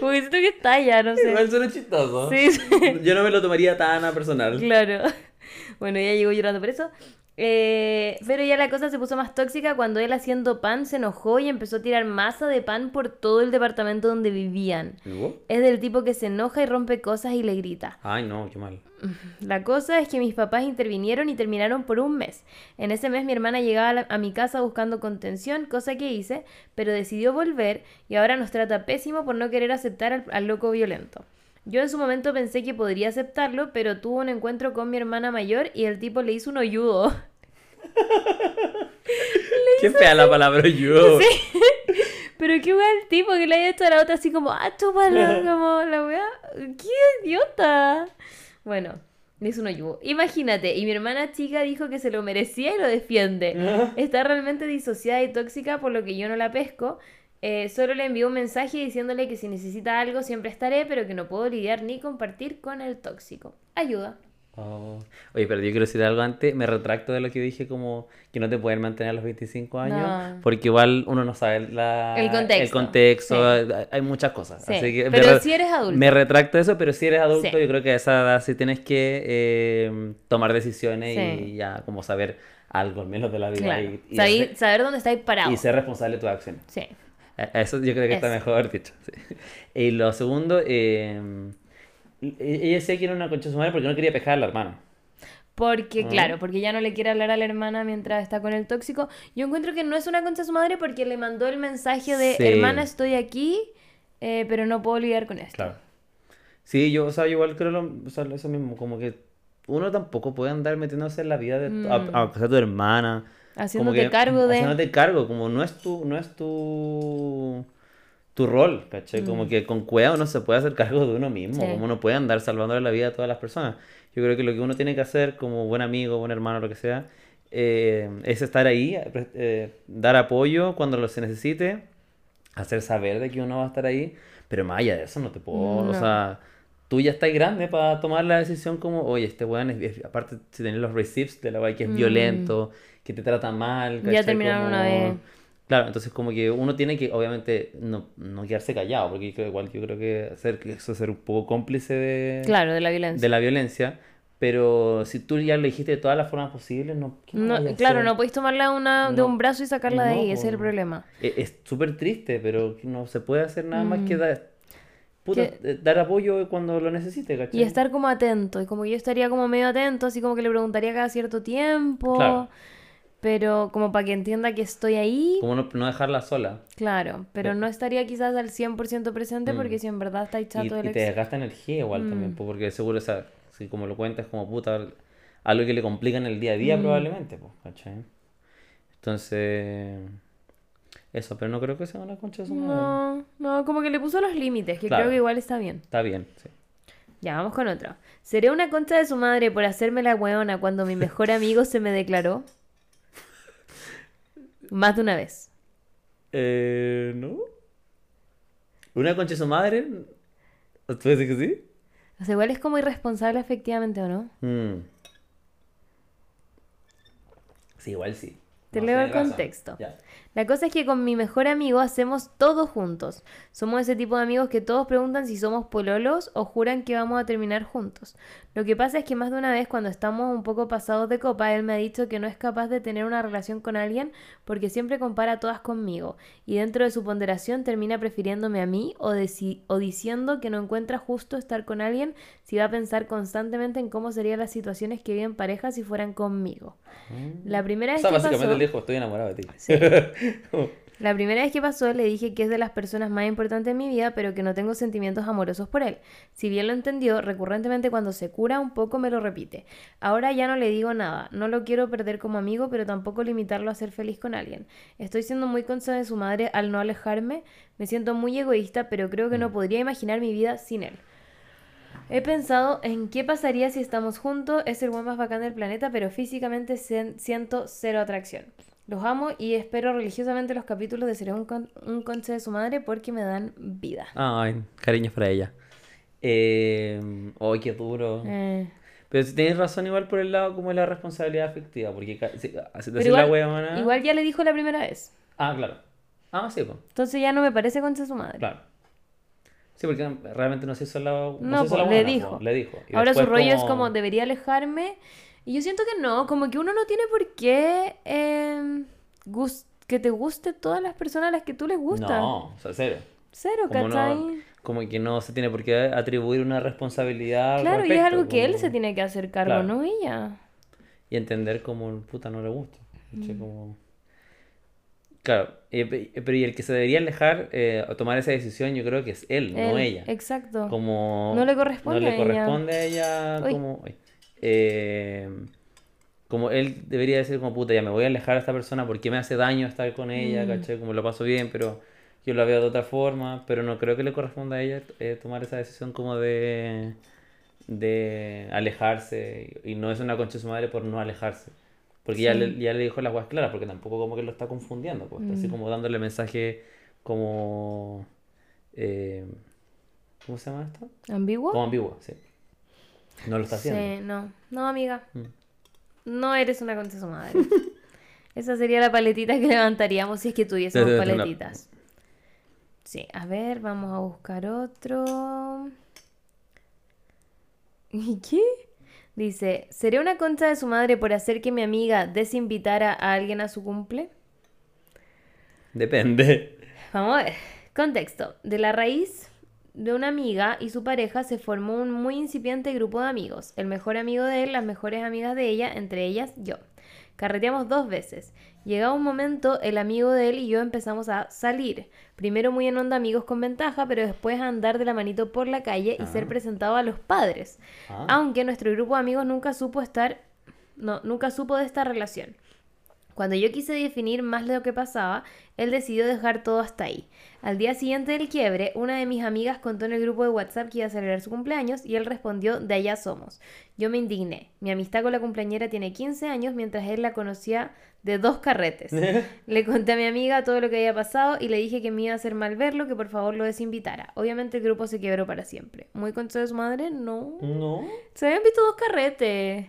Porque siento que está ya, no sé. Ah. Igual suena chistoso. Sí, sí. Yo no me lo tomaría tan a personal. Claro. Bueno, ella llegó llorando por eso. Eh, pero ya la cosa se puso más tóxica cuando él haciendo pan se enojó y empezó a tirar masa de pan por todo el departamento donde vivían. ¿Luego? Es del tipo que se enoja y rompe cosas y le grita. Ay, no, qué mal. La cosa es que mis papás intervinieron y terminaron por un mes. En ese mes mi hermana llegaba a, la- a mi casa buscando contención, cosa que hice, pero decidió volver y ahora nos trata pésimo por no querer aceptar al, al loco violento. Yo en su momento pensé que podría aceptarlo, pero tuvo un encuentro con mi hermana mayor y el tipo le hizo un hoyudo. Qué fea la palabra yo. Pero qué wea el tipo que le haya hecho a la otra así como, ah, chúpalo, como la wea. ¡Qué idiota! Bueno, le hizo un hoyudo. Imagínate, y mi hermana chica dijo que se lo merecía y lo defiende. Está realmente disociada y tóxica, por lo que yo no la pesco. Eh, solo le envió un mensaje diciéndole que si necesita algo siempre estaré, pero que no puedo lidiar ni compartir con el tóxico. Ayuda. Oh. Oye, pero yo quiero decir algo antes. Me retracto de lo que dije, como que no te pueden mantener a los 25 años. No. Porque igual uno no sabe la, El contexto. el contexto, Sí. hay- muchas cosas. Sí, Así que me pero re- si eres adulto. Me retracto de eso, pero si eres adulto, Sí. yo creo que a esa edad sí tienes que eh, tomar decisiones y ya como saber algo, al menos de la vida. Claro. Y, y Saber- hacer- saber dónde estáis parados. y ser responsable de tus acciones. Sí. Eso yo creo que está mejor dicho. sí. Y lo segundo, eh, ella decía que era una concha de su madre porque no quería pescar a la hermana. Porque, claro, porque ya no le quiere hablar a la hermana mientras está con el tóxico. Yo encuentro que no es una concha de su madre porque le mandó el mensaje de, Sí. hermana, estoy aquí, eh, pero no puedo lidiar con esto. Sí, yo, o sea, igual creo lo, o sea, eso mismo, como que uno tampoco puede andar metiéndose en la vida de, tu- a- Mm. aunque sea tu hermana. Haciéndote que- cargo de... Haciéndote cargo, como no es tu, no es tu, tu rol, ¿cachai? Como que con cuidado uno se puede hacer cargo de uno mismo, Mm. Sí. como uno puede andar salvándole la vida a todas las personas. Yo creo que lo que uno tiene que hacer como buen amigo, buen hermano, lo que sea, eh, es estar ahí, eh, eh, dar apoyo cuando lo se necesite, hacer saber de que uno va a estar ahí, pero más allá de eso no te puedo, o No. sea, tú ya estás grande para tomar la decisión como, oye, este weón es, es- aparte si tenés los receipts de la weá que es Mm. violento, que te trata mal, Ya terminaron una Como- vez. Claro, entonces como que uno tiene que, obviamente, no, no quedarse callado, porque yo igual yo creo que que eso es ser un poco cómplice de, Claro, de la violencia. de la violencia, pero si tú ya lo dijiste de todas las formas posibles, no, ¿qué No, claro, hacer? no podéis tomarla una, de un brazo y sacarla de ahí, ese es el problema. Es es súper triste, pero no se puede hacer nada más que Mm. dar, puta, Que- eh, dar apoyo cuando lo necesite, ¿cachai? Y estar como atento, y como yo estaría como medio atento, así como que le preguntaría cada cierto tiempo, Claro. pero como para que entienda que estoy ahí, Como no, no dejarla sola. claro, pero no estaría quizás al 100% presente Mm. porque si en verdad estáis Y, chato del y te desgasta energía igual también, Mm. po, porque seguro, o sea, si como lo cuentas como puta, algo que le complica en el día a día Mm. probablemente, pues, ¿cachai? Entonces, eso, pero no creo que sea una concha de su madre. No, no, como que le puso los límites, que Claro. creo que igual está bien. Está bien, sí. Ya, vamos con otro. ¿Seré una concha de su madre por hacerme la weona cuando mi mejor amigo se me declaró? Más de una vez. Eh, ¿no? ¿Una concha de su madre? ¿Tú dices que sí? O sea, igual es como irresponsable efectivamente, ¿o no? Mm. Sí, igual sí. Te No, leo el razón. contexto. Ya. La cosa es que con mi mejor amigo hacemos todo juntos. Somos ese tipo de amigos que todos preguntan si somos pololos o juran que vamos a terminar juntos. Lo que pasa es que más de una vez cuando estamos un poco pasados de copa, él me ha dicho que no es capaz de tener una relación con alguien porque siempre compara todas conmigo y dentro de su ponderación termina prefiriéndome a mí o, diciendo que no encuentra justo estar con alguien si va a pensar constantemente en cómo serían las situaciones que viven pareja si fueran conmigo. La primera O sea, que básicamente pasó... le dijo, estoy enamorado de ti. Sí. La primera vez que pasó le dije que es de las personas más importantes en mi vida, pero que no tengo sentimientos amorosos por él. Si bien lo entendió, recurrentemente cuando se cura un poco me lo repite. Ahora ya no le digo nada, no lo quiero perder como amigo, pero tampoco limitarlo a ser feliz con alguien. Estoy siendo muy consciente de su madre al no alejarme, me siento muy egoísta, pero creo que no podría imaginar mi vida sin él. He pensado en qué pasaría si estamos juntos, es el buen más bacán del planeta, pero físicamente siento cero atracción. Los amo y espero religiosamente los capítulos de Seré un, con- un conche de su madre porque me dan vida. Ay, cariños para ella. Eh, ay, qué duro. Eh, Pero si tienes razón igual por el lado como la responsabilidad afectiva, porque si, si te haces la igual, huevona... igual ya le dijo la primera vez. Ah, claro. Ah, sí, pues, Entonces ya no me parece concha de su madre. claro. Sí, porque realmente no se hizo la, no No, po, la le huevona, dijo. le dijo. Y Ahora su rollo es como debería alejarme. Y yo siento que no, como que uno no tiene por qué eh, gus- que te guste todas las personas a las que tú les gusta. No, o sea, cero. Cero, Como, ¿cachai? no, como que no se tiene por qué atribuir una responsabilidad al Claro, y es respecto, algo que él se tiene que hacer cargo, Claro. no ella. Y entender como puta no le gusta. Mm. Como... Claro, eh, pe- pero y el que se debería alejar eh, o tomar esa decisión yo creo que es él, no ella. Exacto. Como No le corresponde no le corresponde a ella como eh, como él debería decir como puta ya me voy a alejar de esta persona porque me hace daño estar con ella, Mm. ¿cachai? Como lo paso bien, pero yo la veo de otra forma, pero no creo que le corresponda a ella eh, tomar esa decisión como de de alejarse y no es una concha de su madre por no alejarse. Porque ya, le, ya le dijo las cosas claras, porque tampoco como que lo está confundiendo, pues, está así Mm. como dándole mensaje como... eh, ¿Cómo se llama esto? ¿Ambiguo? Como ambiguo, sí. No lo está haciendo. Sí, no. No, amiga. Mm. No eres una concha de su madre. Esa sería la paletita que levantaríamos si es que tuviésemos Sí, sí, sí, no. paletitas. Sí, a ver, vamos a buscar otro. ¿Y qué? Dice, ¿seré una concha de su madre por hacer que mi amiga desinvitara a alguien a su cumple? Depende. Vamos a ver. Contexto. De la raíz de una amiga y su pareja se formó un muy incipiente grupo de amigos. El mejor amigo de él, las mejores amigas de ella, entre ellas yo. Carreteamos dos veces. Llegado un momento, el amigo de él y yo empezamos a salir. Primero muy en onda amigos con ventaja, pero después a andar de la manito por la calle y ser Ah. presentado a los padres. Ah. Aunque nuestro grupo de amigos nunca supo estar, no, nunca supo de esta relación. Cuando yo quise definir más lo que pasaba, él decidió dejar todo hasta ahí. Al día siguiente del quiebre, una de mis amigas contó en el grupo de WhatsApp que iba a celebrar su cumpleaños y él respondió, de allá somos. Yo me indigné. Mi amistad con la cumpleañera tiene 15 años mientras él la conocía de dos carretes. le conté a mi amiga todo lo que había pasado y le dije que me iba a hacer mal verlo, que por favor lo desinvitara. Obviamente el grupo se quebró para siempre. ¿Muy contra de su madre? No. No. Se habían visto dos carretes.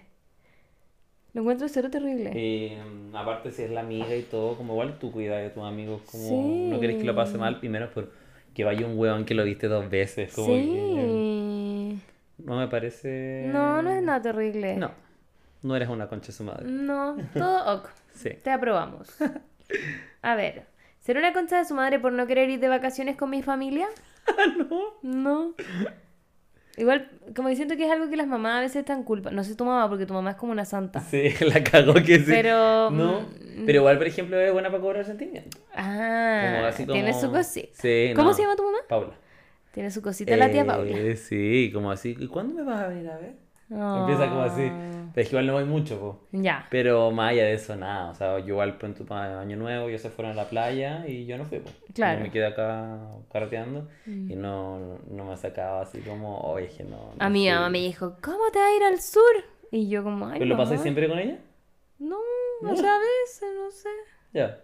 Lo encuentro cero terrible. Y mm, aparte si es la amiga y todo, como igual tú cuidas de tus amigos, como Sí. no quieres que lo pase mal, primero por que vaya un huevón que lo viste dos veces, como que Sí. no me parece... No, no es nada terrible. No, no eres una concha de su madre. No, todo ok. Sí. Te aprobamos. A ver, ¿será una concha de su madre por no querer ir de vacaciones con mi familia? no. No. Igual, como siento que es algo que las mamás a veces están culpa. No sé tu mamá, porque tu mamá es como una santa. Sí, la cagó que sí. Pero. No, mm, pero igual, por ejemplo, es buena para cobrar sentimientos. Ah, Como así tiene su como- cosita. Sí, ¿Cómo no. se llama tu mamá? Paula. Tiene su cosita la tía Paula. Eh, Sí, como así. ¿Y cuándo me vas a venir a ver? Empieza como así. Ah. Pero es que igual no voy mucho, po. Ya. Pero más allá de eso, nada. O sea, yo igual pronto para Año Nuevo, ellos se fueron a la playa y yo no fui, po. Claro. Mm. Yo me quedé acá carreteando y no, no me sacaba así como, oye, es que no. A no mi sé". mamá me dijo, ¿cómo te vas a ir al sur? Y yo como, ay, ¿Pero lo mamá. siempre con ella? No, No. o sea, a veces, no sé. Ya.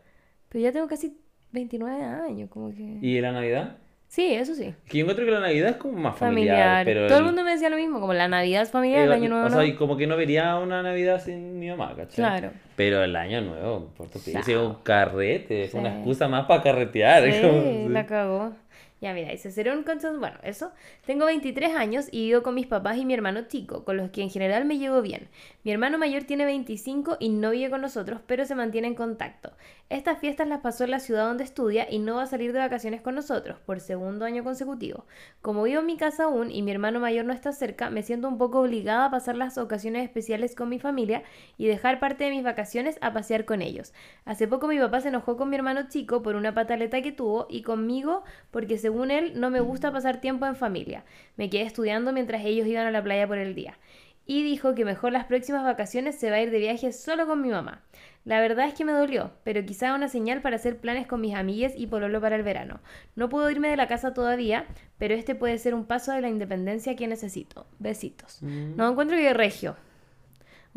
Pero ya tengo casi 29 años, como que... ¿Y la Navidad? Sí, eso sí. Es que yo encuentro que la Navidad es como más familiar, Familiar. pero Todo el el- mundo me decía lo mismo, como la Navidad es familiar, el Eh, Año Nuevo o sea, no. y como que no vería una Navidad sin mi mamá, ¿cachai? Claro. Pero el año nuevo, por tu es un carrete, es una Sí. excusa más para carretear. como- Sí, sí. la cagó. Ya, mira, dice, un consejo. Bueno, eso. Tengo 23 años y vivo con mis papás y mi hermano chico, con los que en general me llevo bien. Mi hermano mayor tiene 25 y no vive con nosotros, pero se mantiene en contacto. Estas fiestas las pasó en la ciudad donde estudia y no va a salir de vacaciones con nosotros por segundo año consecutivo. Como vivo en mi casa aún y mi hermano mayor no está cerca, me siento un poco obligada a pasar las ocasiones especiales con mi familia y dejar parte de mis vacaciones a pasear con ellos. Hace poco mi papá se enojó con mi hermano chico por una pataleta que tuvo y conmigo porque según él no me gusta pasar tiempo en familia. Me quedé estudiando mientras ellos iban a la playa por el día. Y dijo que mejor las próximas vacaciones se va a ir de viaje solo con mi mamá. La verdad es que me dolió, pero quizá una señal para hacer planes con mis amigues y pololo para el verano. No puedo irme de la casa todavía, pero este puede ser un paso de la independencia que necesito. Besitos. Mm. No encuentro que regio.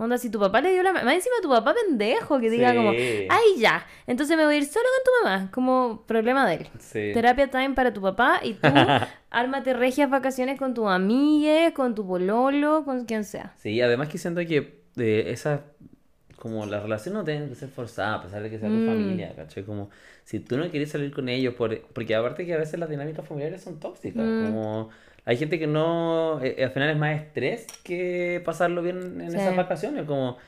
Onda, si tu papá le dio la mano. Más encima tu papá pendejo que diga Sí. como, ay ya, entonces me voy a ir solo con tu mamá. Como problema de él. Sí. Terapia time para tu papá y tú ármate regias vacaciones con tus amigues, con tu pololo, con quien sea. Sí, además que siento que de esa, como la relación no tiene que ser forzada, a pesar de que sea tu Mm. familia, ¿cachai? Como si tú no quieres salir con ellos, por, porque aparte que a veces las dinámicas familiares son tóxicas, Mm. como hay gente que no, eh, al final es más estrés que pasarlo bien en Sí. esas vacaciones, como...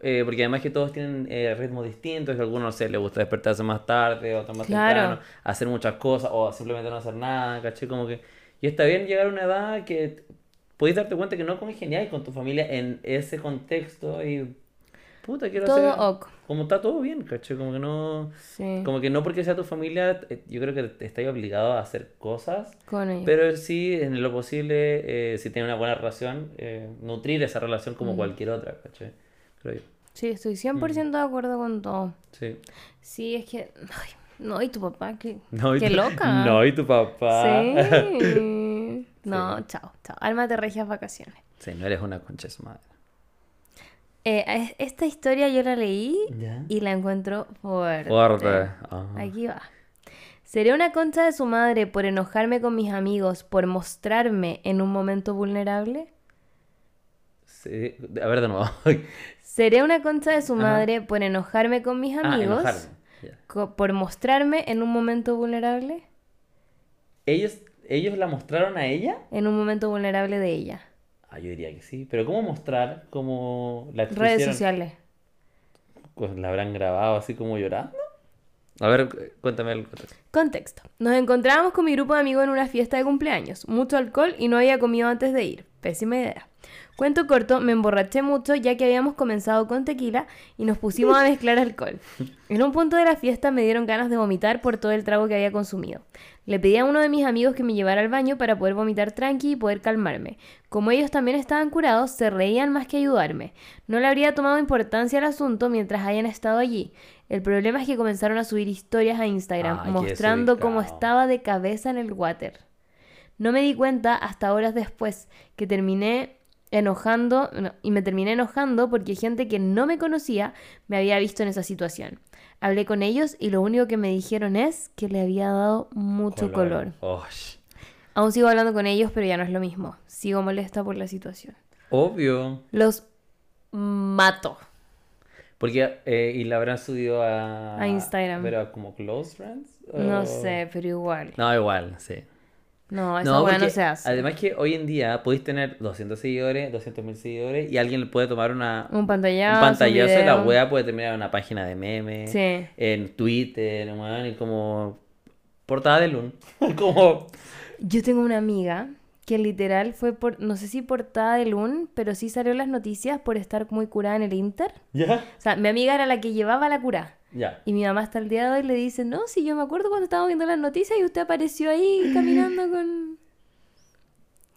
eh, porque además que todos tienen eh, ritmos distintos, que a algunos no sé, les gusta despertarse más tarde, otros más Claro. temprano, hacer muchas cosas o simplemente no hacer nada, ¿cachai? Como que... Y está bien llegar a una edad que podéis darte cuenta que no congeniáis con tu familia en ese contexto y... Puta, quiero Todo hacer... ok. Como está todo bien, ¿cachai? Como que no... Sí. Como que no porque sea tu familia, eh, yo creo que te estáis obligado a hacer cosas, Con ellos. pero sí, en lo posible, eh, si tienes una buena relación, eh, nutrir esa relación como cualquier otra, ¿cachai? Creo yo. Sí, estoy 100% de acuerdo con todo. Sí. Sí, es que. ay, no, y tu papá, qué, No, qué tu- loca. No, y tu papá. Sí. No, chao, chao. Ármate regias vacaciones. Sí, no eres una concha de madre. Eh, es- esta historia yo la leí ¿Ya? y la encuentro fuerte. Fuerte. Ah. Aquí va. ¿Seré una concha de su madre por enojarme con mis amigos, por mostrarme en un momento vulnerable? Sí. A ver de nuevo. ¿Seré una concha de su Ajá. madre por enojarme con mis Ah, amigos, co- por mostrarme en un momento vulnerable? ¿Ellos, ¿Ellos la mostraron a ella? En un momento vulnerable de ella. Ah, yo diría que sí. Pero ¿cómo mostrar? ¿Cómo la Redes sociales. Pues, ¿La habrán grabado así como llorando? A ver, cu- cuéntame el contexto. Contexto. Nos encontrábamos con mi grupo de amigos en una fiesta de cumpleaños. Mucho alcohol y no había comido antes de ir. Pésima idea. Cuento corto, me emborraché mucho ya que habíamos comenzado con tequila y nos pusimos a mezclar alcohol. En un punto de la fiesta me dieron ganas de vomitar por todo el trago que había consumido. Le pedí a uno de mis amigos que me llevara al baño para poder vomitar tranqui y poder calmarme. Como ellos también estaban curados, se reían más que ayudarme. No le habría tomado importancia al asunto mientras hayan estado allí. El problema es que comenzaron a subir historias a Instagram mostrando cómo estaba de cabeza en el water. No me di cuenta hasta horas después que terminé enojando no, y me terminé enojando porque gente que no me conocía me había visto en esa situación. Hablé con ellos y lo único que me dijeron es que le había dado mucho color. Oh, Aún sigo hablando con ellos, pero ya no es lo mismo. Sigo molesta por la situación. obvio. Los mato. Porque, eh, y la habrán subido a... A Instagram. Pero como close friends. No sé, pero igual. No, igual, sí. No, esa No, no se hace. Además que hoy en día podéis tener 200 seguidores, 200 mil seguidores y alguien le puede tomar una, Un pantallazo. un pantallazo y la wea puede terminar en una página de memes, Sí. en Twitter, weón, y como portada de Lun. como... Yo tengo una amiga que literal fue por, no sé si portada de Loon, pero sí salió en las noticias por estar muy curada en el Inter. ¿Ya? O sea, mi amiga era la que llevaba la cura. Ya. Y mi mamá hasta el día de hoy le dice, no, si yo me acuerdo cuando estábamos viendo las noticias y usted apareció ahí caminando con...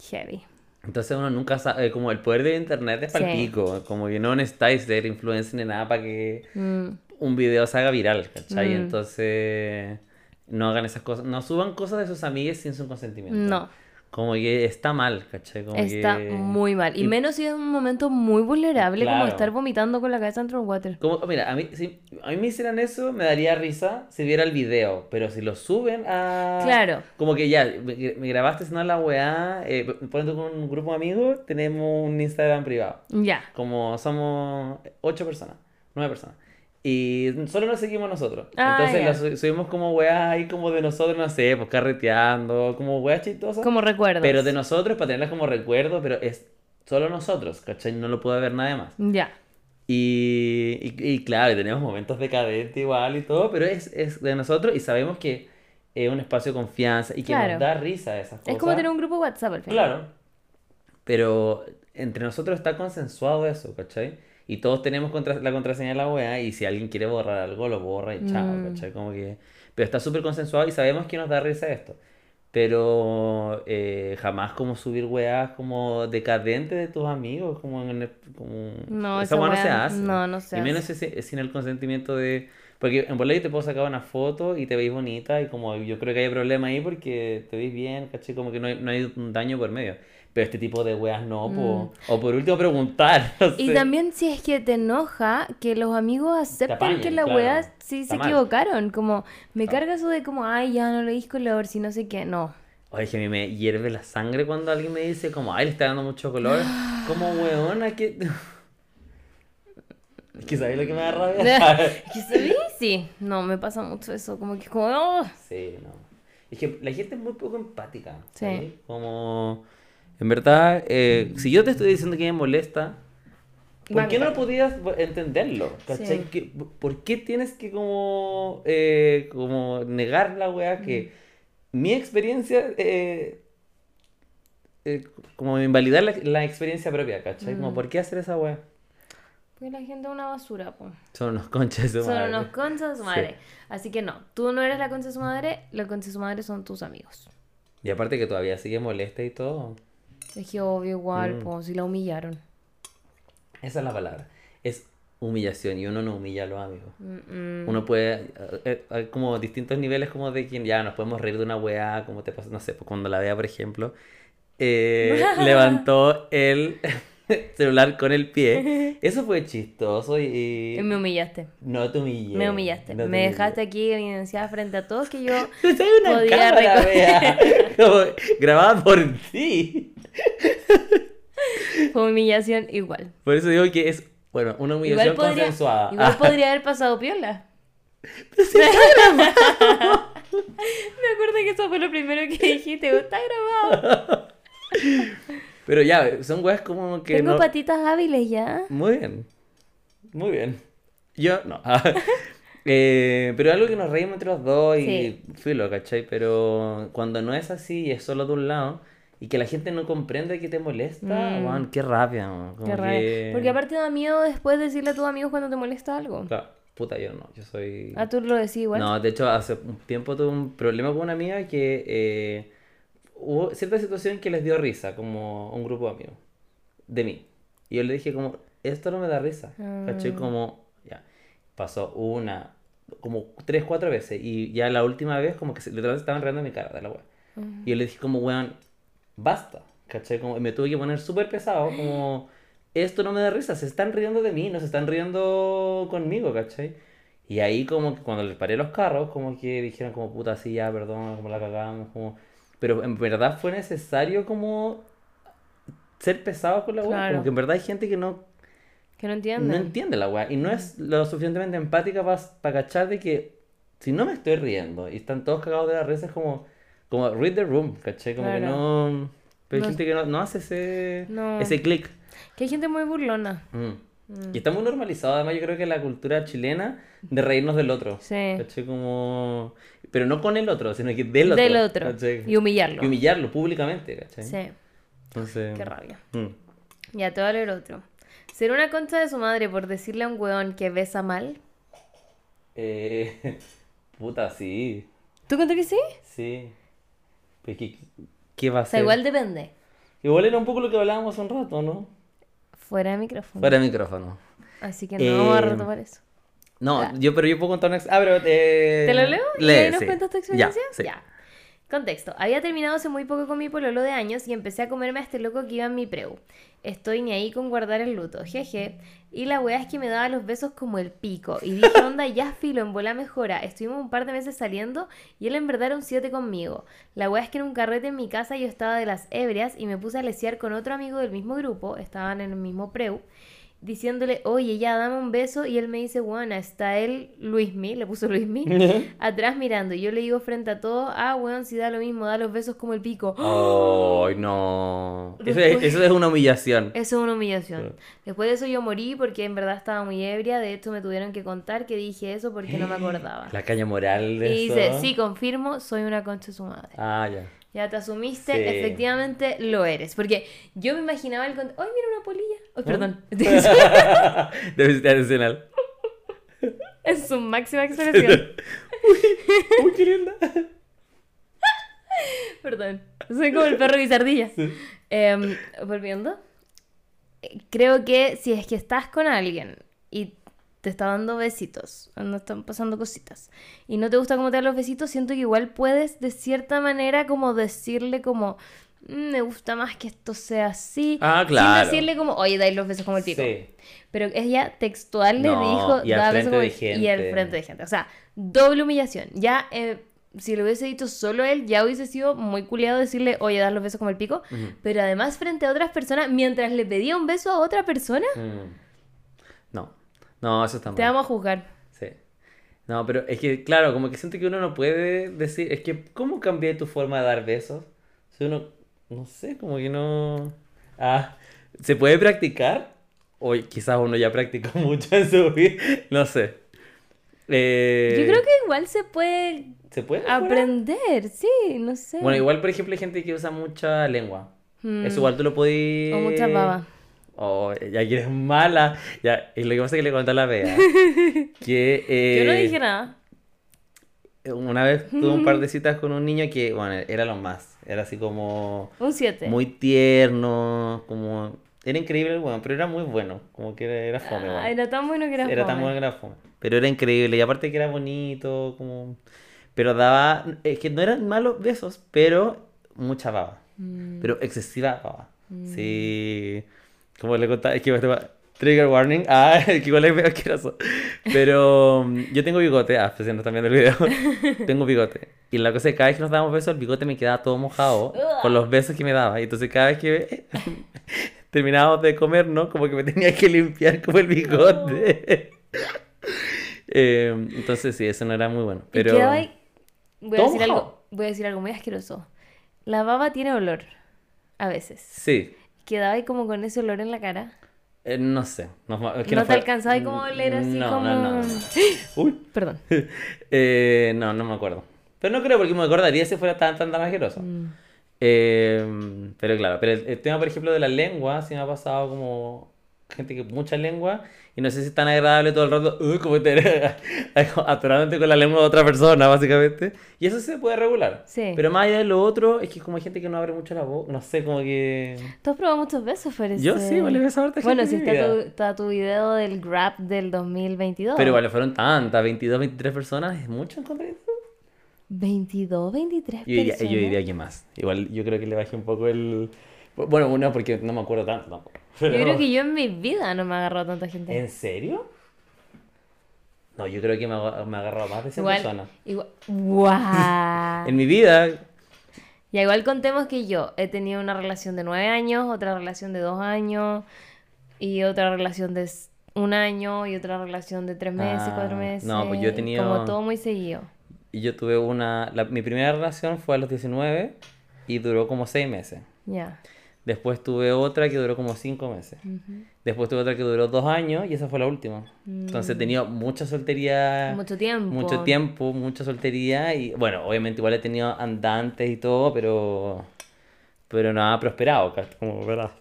Heavy. Entonces uno nunca sabe, como el poder de internet es Sí. palpico, como que no necesitáis ser influencer ni nada para que Mm, un video se haga viral, ¿cachai? Mm. Entonces no hagan esas cosas, no suban cosas de sus amigues sin su consentimiento. no, Como que está mal, ¿cachai? Como está que- muy mal. Y, y- menos si es un momento muy vulnerable como estar vomitando con la cabeza dentro del water. Como, mira, a mí, si a mí me hicieran eso, me daría risa si viera el video, pero si lo suben a... Claro. Como que ya, me, me grabaste haciendo la weá, eh, ponte con un grupo de amigos, tenemos un Instagram privado. Ya. Como somos ocho personas, nueve personas. Y solo nos seguimos nosotros. Ah, Entonces su- subimos como weá ahí como de nosotros, no sé, pues carreteando, como weá chistosas. Como recuerdos. Pero de nosotros, para tenerlas como recuerdo, pero es solo nosotros, ¿cachai? No lo puede ver nadie más. Ya. Y, y, y claro, tenemos momentos decadentes igual y todo, pero es, es de nosotros y sabemos que es un espacio de confianza y que Claro. nos da risa esas cosas. Es como tener un grupo WhatsApp al final. Claro. Pero entre nosotros está consensuado eso, ¿cachai? Y todos tenemos contra- la contraseña de la wea y si alguien quiere borrar algo, lo borra y chao, Mm. ¿cachai? Como que... Pero está súper consensuado y sabemos que nos da risa esto. Pero eh, jamás como subir weas como decadentes de tus amigos, como en el- como... No, esa esa wea no se hace. no, no se Y menos ese- sin el consentimiento de... Porque en boleto te puedo sacar una foto y te veis bonita y como yo creo que hay problema ahí porque te veis bien, ¿cachai? Como que no hay, no hay un daño por medio. Pero este tipo de weas no, po. O por último preguntar, no Mm. Y también si es que te enoja que los amigos acepten apañen, que la claro. weá sí Está se mal. equivocaron. Como, me Ah. carga eso de como, ay, ya no le dis color, si no sé qué. No. Oye, que a mí me hierve la sangre cuando alguien me dice como, ay, le está dando mucho color. Como, weona, que... Es que ¿sabes lo que me da rabia? ¿Qué sabí? Sí. No, me pasa mucho eso. Como que es como, oh. Sí, no. Es que la gente es muy poco empática. Sí. Como, en verdad, eh, si yo te estoy diciendo que me molesta, ¿por qué no podías entenderlo? ¿Cachai? Sí. Que- ¿Por qué tienes que como, eh, como negar la weá que Mm. mi experiencia, eh, como invalidar la, la experiencia propia, ¿cachai? Como, Mm. ¿por qué hacer esa weá? Porque la gente es una basura, po. Son unos conchas de su Son madre. unos conchas de su madre. Así que no, tú no eres la concha de su madre, la concha de su madre son tus amigos. Y aparte que todavía sigue molesta y todo. Es que obvio igual, Mm. po, si la humillaron. Esa es la palabra. Es humillación y uno no humilla a los amigos. Mm, mm. Uno puede, eh, eh, hay como distintos niveles como de quien ya nos podemos reír de una weá, como te pasa, no sé, pues cuando la vea, por ejemplo, eh, levantó el celular con el pie. Eso fue chistoso y, Y me humillaste. no te humillé. Me humillaste. no me humillé. dejaste aquí evidenciada frente a todos que yo Pero si una podía cámara, reco- vea, como grabada por ti. fue humillación igual. Por eso digo que es, bueno, una humillación Igual podría, consensuada. igual Ah, podría haber pasado piola. Me acuerdo que eso fue lo primero que dijiste. Está grabado. Pero ya, son weas como que Tengo no... patitas hábiles ya. Muy bien. Muy bien. Yo no. Eh, pero algo que nos reímos entre los dos y Sí. filo, ¿cachai? Pero cuando no es así y es solo de un lado, y que la gente no comprende que te molesta, Mm. weón, qué rabia, como Qué rabia. que- Porque aparte da miedo después decirle a tus amigos cuando te molesta algo. Claro, puta, yo no, yo soy... Ah, tú lo decís igual. No, de hecho, hace un tiempo tuve un problema con una amiga que eh, hubo cierta situación que les dio risa, como un grupo de amigos, de mí. Y yo le dije como, esto no me da risa, ¿cachai? Ah. Como, ya, pasó una, como tres, cuatro veces, y ya la última vez como que se, literalmente estaban riendo en mi cara de la wea. Y yo le dije como, weón, basta, ¿cachai? Como, me tuve que poner súper pesado, como, esto no me da risa, se están riendo de mí, no se están riendo conmigo, ¿cachai? Y ahí como que cuando les paré los carros, como que dijeron como, puta, sí, ya, perdón, como la cagamos, como... Pero en verdad fue necesario como ser pesado con la weá, Claro. como que en verdad hay gente que no, Que no entienden. no entiende la weá y no es lo suficientemente empática para cachar de que si no me estoy riendo y están todos cagados de la risa es como, como read the room, ¿cachai? Como que Claro. no... Pero hay No- gente que no, no hace ese, No. ese clic. Que hay gente muy burlona. Mm. Y está muy normalizado, además yo creo que la cultura chilena de reírnos del otro. Sí. ¿Cachai? Como... Pero no con el otro, sino que del otro. Del otro. ¿cachai? Y humillarlo. Y humillarlo públicamente, ¿cachai? Sí. Entonces... Qué rabia. mm. Voy a leer otro. ¿Será una concha de su madre por decirle a un weón que besa mal? Eh, puta, sí. ¿Tú cuentas que sí? Sí. Pues, ¿qué, qué va a O sea, ser? igual depende. Igual era un poco lo que hablábamos hace un rato, ¿no? Fuera de micrófono. Fuera de micrófono. Así que no vamos a Eh, retomar eso. No, Ah. yo, pero yo puedo contar una... Ah, pero... Eh... ¿Te lo leo? ¿Y lee, ahí nos sí. cuentas tu Ya, experiencia? sí. Contexto. Había terminado hace muy poco con mi pololo de años y empecé a comerme a este loco que iba en mi preu. Estoy ni ahí con guardar el luto, jeje. Y la weá es que me daba los besos como el pico. Y dije, onda, ya filo, en bola mejora. Estuvimos un par de meses saliendo y él en verdad era un 7 conmigo. La weá es que en un carrete en mi casa yo estaba de las ebrias y me puse a lesear con otro amigo del mismo grupo, estaban en el mismo preu diciéndole, oye, ya dame un beso, y él me dice, bueno, está él, Luismi, le puso Luismi, atrás mirando, y yo le digo frente a todos, ah, weón, si da lo mismo, da los besos como el pico. Ay, no. Eso es, Después- eso es una humillación. Eso es una humillación. Después de eso yo morí porque en verdad estaba muy ebria, de hecho me tuvieron que contar que dije eso porque no me acordaba. La caña moral de Y eso. dice, sí, confirmo, soy una concha de su madre. Ah, ya. Ya te asumiste, Sí. efectivamente lo eres. Porque yo me imaginaba el... ¡Ay, mira una polilla! ¡Ay, perdón! Debe ser adicional. es su máxima expresión. Uy, qué linda. Perdón. Soy como el perro guisardilla. Volviendo. eh, Creo que si es que estás con alguien y te está dando besitos, no están pasando cositas, y no te gusta cómo te dan los besitos, siento que igual puedes de cierta manera como decirle como, "Mm, me gusta más que esto sea así. Ah, Sin claro. decirle como, oye, dais los besos como el pico. Sí. Pero ella textual le No, dijo, y al "Da frente como de el-". Y al gente. frente de gente. O sea, doble humillación. Ya, eh, si lo hubiese dicho solo él, ya hubiese sido muy culiado decirle, oye, dar los besos como el pico. Pero además, frente a otras personas, mientras le pedía un beso a otra persona, Mm. No. No, eso está mal. te vamos a juzgar. Sí. No, pero es que, claro, como que siento que uno no puede decir. Es que, ¿cómo cambié tu forma de dar besos? Si uno. No sé, como que no. Ah, ¿se puede practicar? O quizás uno ya practicó mucho en su vida. No sé. Eh, Yo creo que igual se puede ¿Se puede? mejorar? aprender, sí, no sé. Bueno, igual, por ejemplo, hay gente que usa mucha lengua. Mm, Eso igual tú lo podías. O mucha baba. Oh, ya que eres mala. Ya, y lo que pasa es que le conté a la Bea que eh, Yo no dije nada. una vez tuve un par de citas con un niño que, bueno, era lo más. Era así como Un 7. muy tierno, como... Era increíble el weón, pero era muy bueno. Como que era, era fome, weón. Ah, era tan bueno que era, Era tan fome. bueno que era fome. Pero era increíble. Y aparte que era bonito, como... Pero daba... Es que no eran malos besos, pero mucha baba. Mm. Pero excesiva baba. Sí. Como le contaba, es que Trigger warning. Ah, que igual es medio asqueroso. Pero mm, yo tengo bigote. Ah, pues si no están viendo el video. tengo bigote. Y la cosa es que cada vez que nos dábamos besos, el bigote me quedaba todo mojado por los besos que me daba. Y entonces cada vez que terminábamos de comer, ¿no? Como que me tenía que limpiar como el bigote. Eh, entonces sí, eso no era muy bueno. Y Pero... quedaba ahí- Voy a, decir algo, voy a decir algo muy asqueroso. La baba tiene olor. A veces. Sí. Quedaba ahí como con ese olor en la cara. Eh, no sé. No, es que ¿No te fue- alcanzaba como a oler así No, como- no, no, no. Uy. Perdón. Eh, no, no me acuerdo. Pero no creo porque me acordaría si fuera tan, tan, tan asqueroso. Mm. Eh, pero claro, pero el, el tema, por ejemplo, de la lengua, sí me ha pasado como gente que mucha lengua y no sé si es tan agradable todo el rato, uh, como te atorándote con la lengua de otra persona, básicamente. Y eso se puede regular. Sí. Pero más allá de lo otro, es que como hay gente que no abre mucho la boca, no sé, como que... Tú has probado muchos besos, parece. Yo sí, vale, beso a Bueno, si en está tu, está tu video del Grab del 2022. Pero igual fueron tantas, 22, 23 personas, es mucho encontrar eso. 22, 23 Yo diría, personas. yo diría que más. Igual yo creo que le bajé un poco el... Bueno, uno porque no me acuerdo tanto tampoco. Yo Pero- creo que yo en mi vida no me he agarrado tanta gente. ¿En serio? No, yo creo que me, ha- me ha agarrado más de 100 Igual, personas. igual, ¡guau! En mi vida, Ya igual contemos que yo he tenido una relación de nueve años, otra relación de dos años, y otra relación de un año, y otra relación de tres meses, Ah, cuatro meses. no, pues yo he tenido- Como todo muy seguido. y yo tuve una... la- mi primera relación fue a los 19 y duró como 6 meses. Ya. Después tuve otra que duró como 5 meses. Después tuve otra que duró 2 años y esa fue la última. Entonces he tenido mucha soltería. Mm. Mucho tiempo. Mucho tiempo, mucha soltería y bueno, obviamente igual he tenido andantes y todo, pero pero no ha prosperado, como verdad.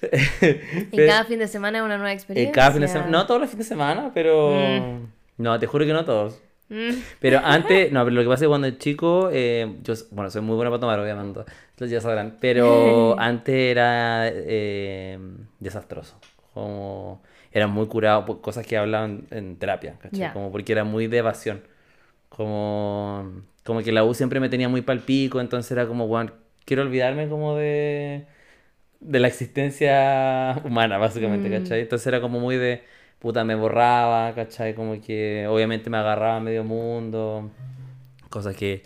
Y cada fin de semana es una nueva experiencia. cada fin de semana, no todos los fines de semana, pero no, te juro que no todos. Mm. Pero antes, no, pero lo que pasa es que cuando chico, eh, yo, bueno, soy muy buena para tomar, obviamente, ya sabrán, pero antes era eh, desastroso, como era muy curado por cosas que hablaban en terapia, ¿cachai? Como porque era muy de evasión, como, como que la U siempre me tenía muy palpico, entonces era como, bueno, quiero olvidarme como de, de la existencia humana, básicamente, ¿cachai? Entonces era como muy de, puta, me borraba, ¿cachai? Como que obviamente me agarraba a medio mundo, cosas que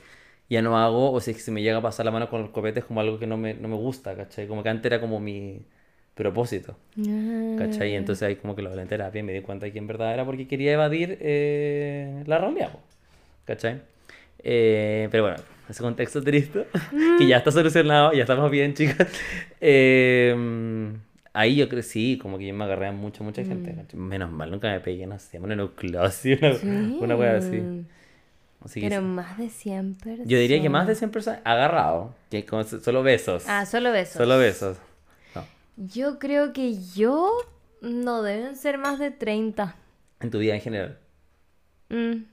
ya no hago, o si se me llega a pasar la mano con los copetes como algo que no me, no me gusta, ¿cachai? Como que antes era como mi propósito, Ah. ¿cachai? Y entonces ahí como que lo hablé en terapia y me di cuenta de que en verdad era porque quería evadir eh, la realidad, ¿cachai? Eh, pero bueno, ese contexto triste, que ya está solucionado, ya estamos bien, chicas. Eh, ahí yo creo sí, como que yo me agarré a mucha, mucha gente. ¿cachai? Menos mal, nunca me pegué, no sé, una nucleosis, una, Sí. una wea así. Así Pero más de 100 personas. Yo diría que más de 100 personas agarrado, que solo besos. Ah, solo besos. Solo besos. No. Yo creo que yo no deben ser más de 30. En tu vida en general. Mm.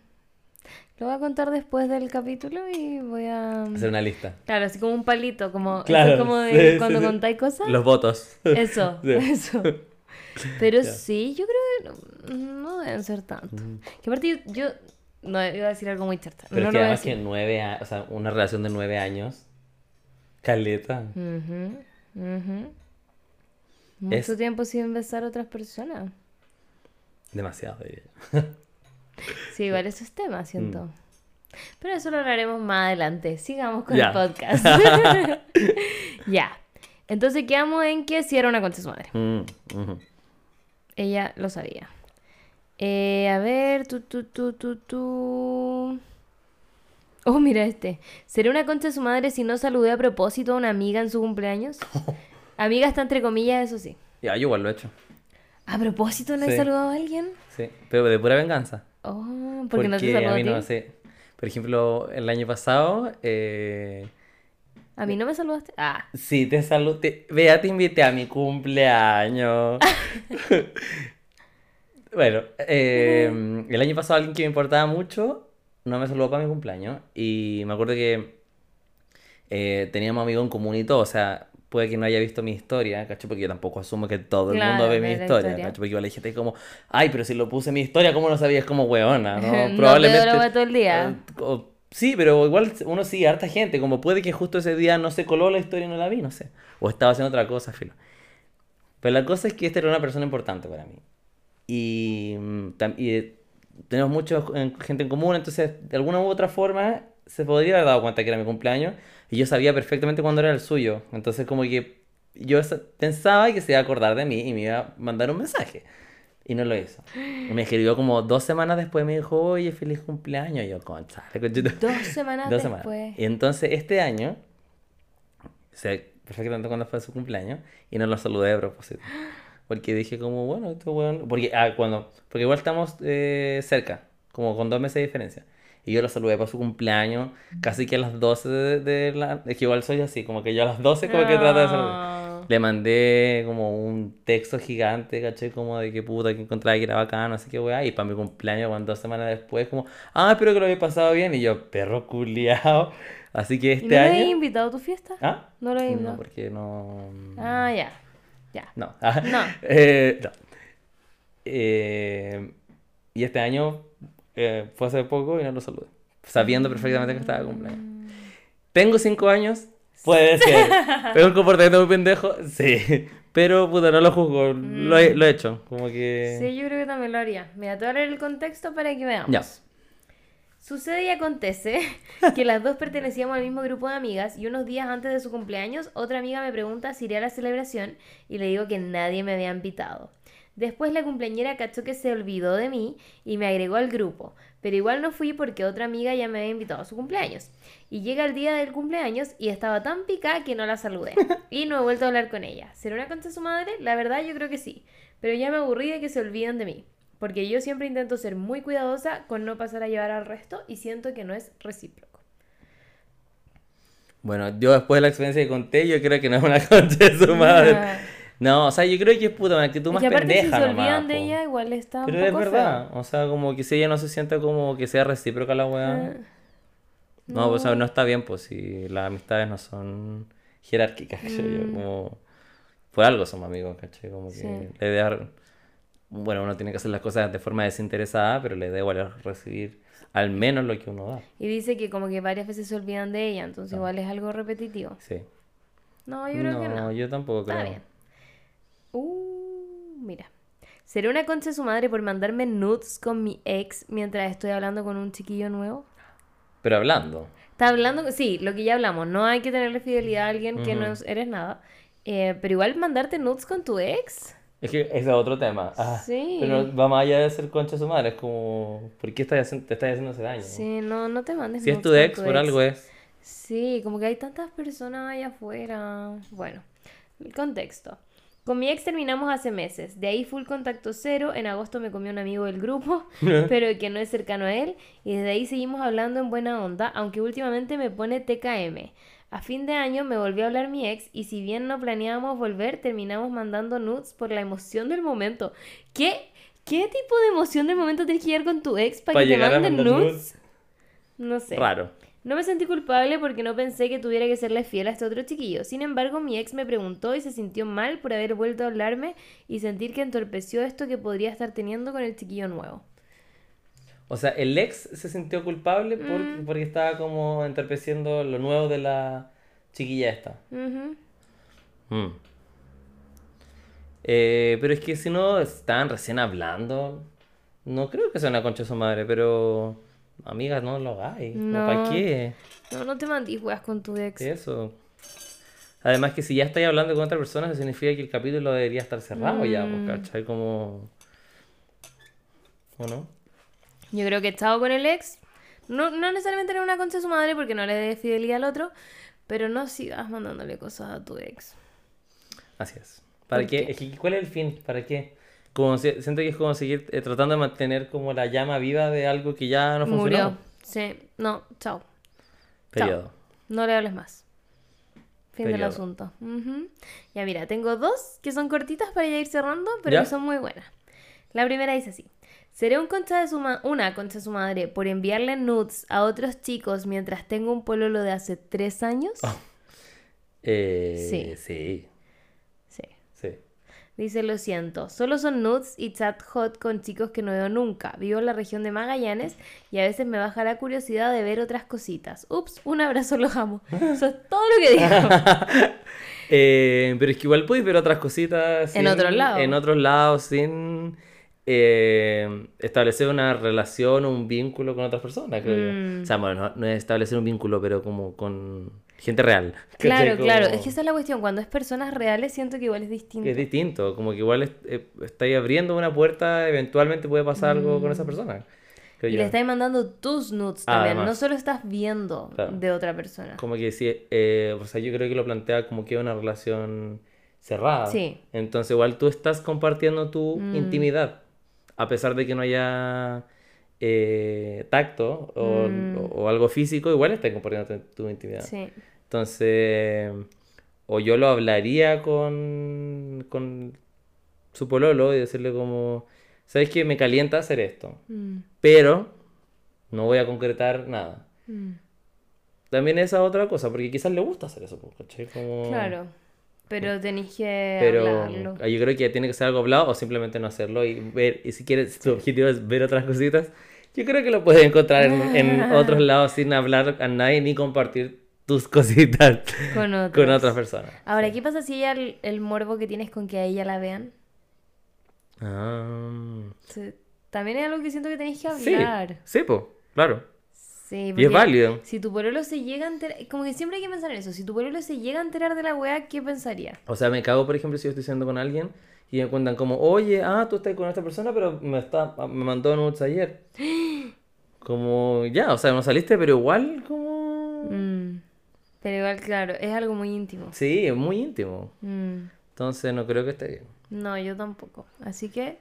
Lo voy a contar después del capítulo y voy a... Hacer una lista. Claro, así como un palito, como, Claro, es como de sí, cuando sí, contáis cosas. Los votos. Eso, Sí. eso. Pero sí, yo creo que no, no deben ser tanto. Que aparte yo, yo- no iba a decir algo muy certa. Pero no que además que nueve años, o sea, una relación de nueve años. Caleta. Mucho Es- tiempo sin besar a otras personas. Demasiado, diría yo. Sí, igual eso es tema, siento. Pero eso lo hablaremos más adelante. Sigamos con el podcast. ya. Entonces quedamos en que sí era una concha su madre. Mm. Ella lo sabía. Eh, a ver, tu, tu, tu, tu, tu. Oh, mira este. ¿Seré una concha de su madre si no saludé a propósito a una amiga en su cumpleaños? Amiga está entre comillas, eso sí. Ya, yo igual lo he hecho. ¿A propósito no he Sí. saludado a alguien? Sí, pero de pura venganza. Oh, porque no te saludó a a mí ti. no sé. Por ejemplo, el año pasado, eh, ¿A mí no me saludaste? Ah, sí, te saludé. Vea, te invité a mi cumpleaños. bueno, eh, el año pasado alguien que me importaba mucho no me saludó para mi cumpleaños. Y me acuerdo que eh, teníamos amigos en común y todo. O sea, puede que no haya visto mi historia, ¿cachai? Porque yo tampoco asumo que todo el Claro, mundo ve mi historia, historia. ¿cachai? Porque igual hay gente como, ay, pero si lo puse en mi historia, ¿cómo no sabías? Como weona, No ¿no? te Probablemente. todo el día. eh, o- sí, pero igual uno a harta gente. Como puede que justo ese día no se coló la historia y no la vi, no sé. O estaba haciendo otra cosa, filo. Pero la cosa es que esta era una persona importante para mí. Y, mm, y, eh, tenemos mucha gente en común, entonces de alguna u otra forma se podría haber dado cuenta que era mi cumpleaños y yo sabía perfectamente cuándo era el suyo. Entonces como que yo sa- pensaba que se iba a acordar de mí y me iba a mandar un mensaje. Y no lo hizo. Me escribió como dos semanas después, me dijo, oye, feliz cumpleaños. Y yo, concha. Dos semanas Dos semanas. después. Y entonces este año, sé perfectamente cuándo fue su cumpleaños y no lo saludé a propósito. Porque dije como, bueno, esto bueno, porque, ah, cuando, porque igual estamos eh, cerca, como con dos meses de diferencia. Y yo lo saludé para su cumpleaños, casi que a las 12 de, de la... Es que igual soy así, como que yo a las 12 como que trato de saludar. Ah. Le mandé como un texto gigante, caché, como de que puta, que encontraba que era bacano, así que weá. Y para mi cumpleaños, bueno, dos semanas después, como, ah, espero que lo haya pasado bien. Y yo, perro culiao. Así que ¿Y este no le habías año. invitado a tu fiesta? ¿Ah? No lo No, invitado. porque no. Ah, ya. Ya. No. No. Eh, no. Eh, y este año eh, fue hace poco y no lo saludé. Sabiendo perfectamente que estaba de cumpleaños. Tengo cinco años, puede ser. Tengo un comportamiento muy pendejo, sí. Pero puta, no lo juzgo, lo, he, lo he hecho. Como que. Sí, yo creo que también lo haría. Mira, te voy a leer el contexto para que veamos. Ya. Sucede y acontece que las dos pertenecíamos al mismo grupo de amigas y unos días antes de su cumpleaños otra amiga me pregunta si iré a la celebración y le digo que nadie me había invitado. Después la cumpleañera cachó que se olvidó de mí y me agregó al grupo, pero igual no fui porque otra amiga ya me había invitado a su cumpleaños. Y llega el día del cumpleaños y estaba tan picada que no la saludé. Y no he vuelto a hablar con ella. ¿Será una concha su madre? La verdad yo creo que sí. Pero ya me aburrí de que se olviden de mí. Porque yo siempre intento ser muy cuidadosa con no pasar a llevar al resto y siento que no es recíproco. Bueno, yo después de la experiencia que conté, yo creo que no es una concha de su madre. Ah. No, o sea, yo creo que es puta, una actitud Es más que aparte si pendeja se nomás, olvidan de po. ella, igual está un Pero es poco verdad, feo. o sea, como que si ella no se siente como que sea recíproca la weá. Ah, No, pues, o sea, no está bien, pues si las amistades no son jerárquicas, ¿cachai? Yo Mm. Como, por algo somos amigos, ¿cachai? Como que Sí. la idea, bueno, uno tiene que hacer las cosas de forma desinteresada, pero igual es recibir al menos lo que uno da. Y dice que como que varias veces se olvidan de ella, entonces igual es algo repetitivo. Sí. No, yo creo que no. yo tampoco Está creo. bien. Uh, mira. ¿Será una concha de su madre por mandarme nudes con mi ex mientras estoy hablando con un chiquillo nuevo? Pero hablando. Está hablando, sí, lo que ya hablamos, no hay que tenerle fidelidad a alguien que no Ujú. es- eres nada. Eh, pero igual mandarte nudes con tu ex. Es que ese es otro tema. Ah, Sí. Pero va más allá de ser concha su madre, es como, ¿por qué estás te estás haciendo ese daño? Sí, no, no te mandes Si es tu ex, por algo es. Sí, como que hay tantas personas allá afuera. Bueno, el contexto. Con mi ex terminamos hace meses. De ahí full contacto cero. En agosto me comió un amigo del grupo, pero que no es cercano a él. Y desde ahí seguimos hablando en buena onda, aunque últimamente me pone TKM. A fin de año me volvió a hablar mi ex y si bien no planeábamos volver, terminamos mandando nudes por la emoción del momento. ¿Qué? ¿Qué tipo de emoción del momento tienes que llegar con tu ex para Pa' que te manden nudes. No sé. Raro. No me sentí culpable porque no pensé que tuviera que serle fiel a este otro chiquillo. Sin embargo, mi ex me preguntó y se sintió mal por haber vuelto a hablarme y sentir que entorpeció esto que podría estar teniendo con el chiquillo nuevo. O sea, el ex se sintió culpable por- Mm. porque estaba como entorpeciendo lo nuevo de la chiquilla esta. Mm. Eh, pero es que si no estaban recién hablando, no creo que sea una concha de su madre, pero amigas, no lo hagáis. No. ¿Para No. qué? No, no te mandís weas con tu ex. Eso. Además que si ya estáis hablando con otra persona, eso significa que el capítulo debería estar cerrado ya, pues, Mm. ¿cachai? Como... ¿O no? Yo creo que he estado con el ex. No, no necesariamente era una concha de su madre porque no le dé fidelidad al otro, pero no sigas mandándole cosas a tu ex. Así es. ¿Para ¿Por qué? qué? Es que, ¿Cuál es el fin? ¿Para qué? Como si- siento que es como seguir eh, tratando de mantener como la llama viva de algo que ya no funcionó. Murió. Sí, no, chao. Periodo. No le hables más. Fin del asunto. Ya mira, tengo dos que son cortitas para ya ir cerrando, pero ¿Ya? que son muy buenas. La primera dice así. ¿Seré un concha de su una concha de su madre por enviarle nudes a otros chicos mientras tengo un pololo de hace tres años? Ah. Eh, Sí. Sí. Sí. Sí. Dice, lo siento, solo son nudes y chat hot con chicos que no veo nunca. Vivo en la región de Magallanes y a veces me baja la curiosidad de ver otras cositas. Ups, un abrazo, los amo. Eso es todo lo que digo. Eh, pero es que igual puedes ver otras cositas. En otros lados. En otros lados, sin eh, establecer una relación o un vínculo con otras personas, creo yo. Mm. O sea, bueno, no, no es establecer un vínculo, pero como con gente real. Claro, ¿cachai? claro. Como- Es que esa es la cuestión. Cuando es personas reales, siento que igual es distinto. Es distinto, como que igual es- eh, estáis abriendo una puerta, eventualmente puede pasar algo con esa persona. Mm. Y yo. le estás mandando tus nudes también. No además. solo estás viendo Claro. de otra persona. Como que sí, eh, o sea, yo creo que lo plantea como que una relación cerrada. Sí. Entonces igual tú estás compartiendo tu Mm. intimidad, a pesar de que no haya eh, tacto o, Mm. o- o algo físico, igual estás compartiendo tu, tu intimidad. Sí. Entonces, o yo lo hablaría con, con su pololo y decirle como, ¿sabes qué? Me calienta hacer esto, Mm, pero no voy a concretar nada. mm. También esa otra cosa, porque quizás le gusta hacer eso, pues, ¿cachai? Como... Claro. Pero tenéis que Pero hablarlo. ah, yo creo que tiene que ser algo hablado o simplemente no hacerlo y ver, y si quieres, tu objetivo es ver otras cositas, yo creo que lo puedes encontrar en, en otros lados sin hablar a nadie ni compartir tus cositas Con con otras personas. Ahora, ¿qué pasa si ella el, el morbo que tienes con que a ella la vean? Ah, Sí, También es algo que siento que tenéis que sí, hablar. sí, pues, claro. Sí, Y es válido. Si tu pololo se llega a enterar, como que siempre hay que pensar en eso, si tu pololo se llega a enterar de la weá, ¿qué pensaría? O sea, me cago, por ejemplo, si yo estoy saliendo con alguien y me cuentan como, oye, ah, tú estás con esta persona, pero me, está, me mandó nudes ayer. Como, ya, o sea, no saliste, pero igual, como... Mm, Pero igual, claro, es algo muy íntimo. Sí, es muy íntimo. Mm, Entonces no creo que esté bien. No, yo tampoco. Así que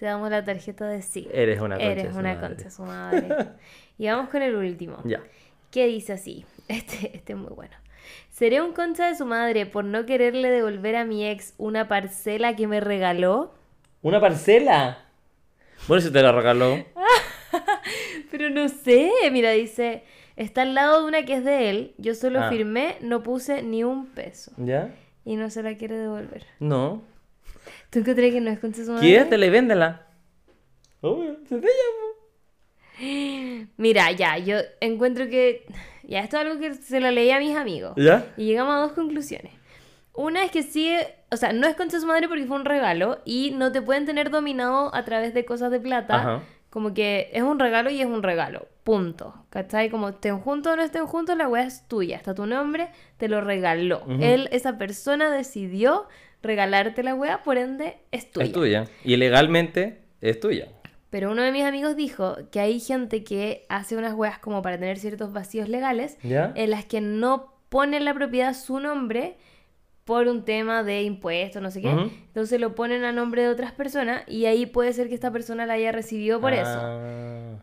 te damos la tarjeta de sí. Eres una concha Eres una concha de su madre. y vamos con el último. Ya. que dice así, este, este es muy bueno. ¿Seré un concha de su madre por no quererle devolver a mi ex una parcela que me regaló? ¿Una parcela? Bueno, si te la regaló. Pero no sé, mira, dice, está al lado de una que es de él, yo solo Ah. firmé, no puse ni un peso ¿Ya? y no se la quiere devolver. No. ¿Tú encontré que no es concha de su madre? Quédatela y véndela. Obvio, se te llama. Mira, ya, yo encuentro que, ya, esto es algo que se lo leí a mis amigos. ¿Ya? Y llegamos a dos conclusiones. Una es que sí, o sea, no es concha su madre porque fue un regalo y no te pueden tener dominado a través de cosas de plata. Ajá. Como que es un regalo y es un regalo. Punto. ¿Cachai? Como estén juntos o no estén juntos, la weá es tuya. Está tu nombre, te lo regaló. Él, esa persona decidió regalarte la weá, por ende es tuya. Es tuya. Y legalmente es tuya. Pero uno de mis amigos dijo que hay gente que hace unas weas como para tener ciertos vacíos legales ¿Ya? en las que no pone en la propiedad su nombre por un tema de impuestos, no sé qué. Entonces lo ponen a nombre de otras personas y ahí puede ser que esta persona la haya recibido por eso. Ah.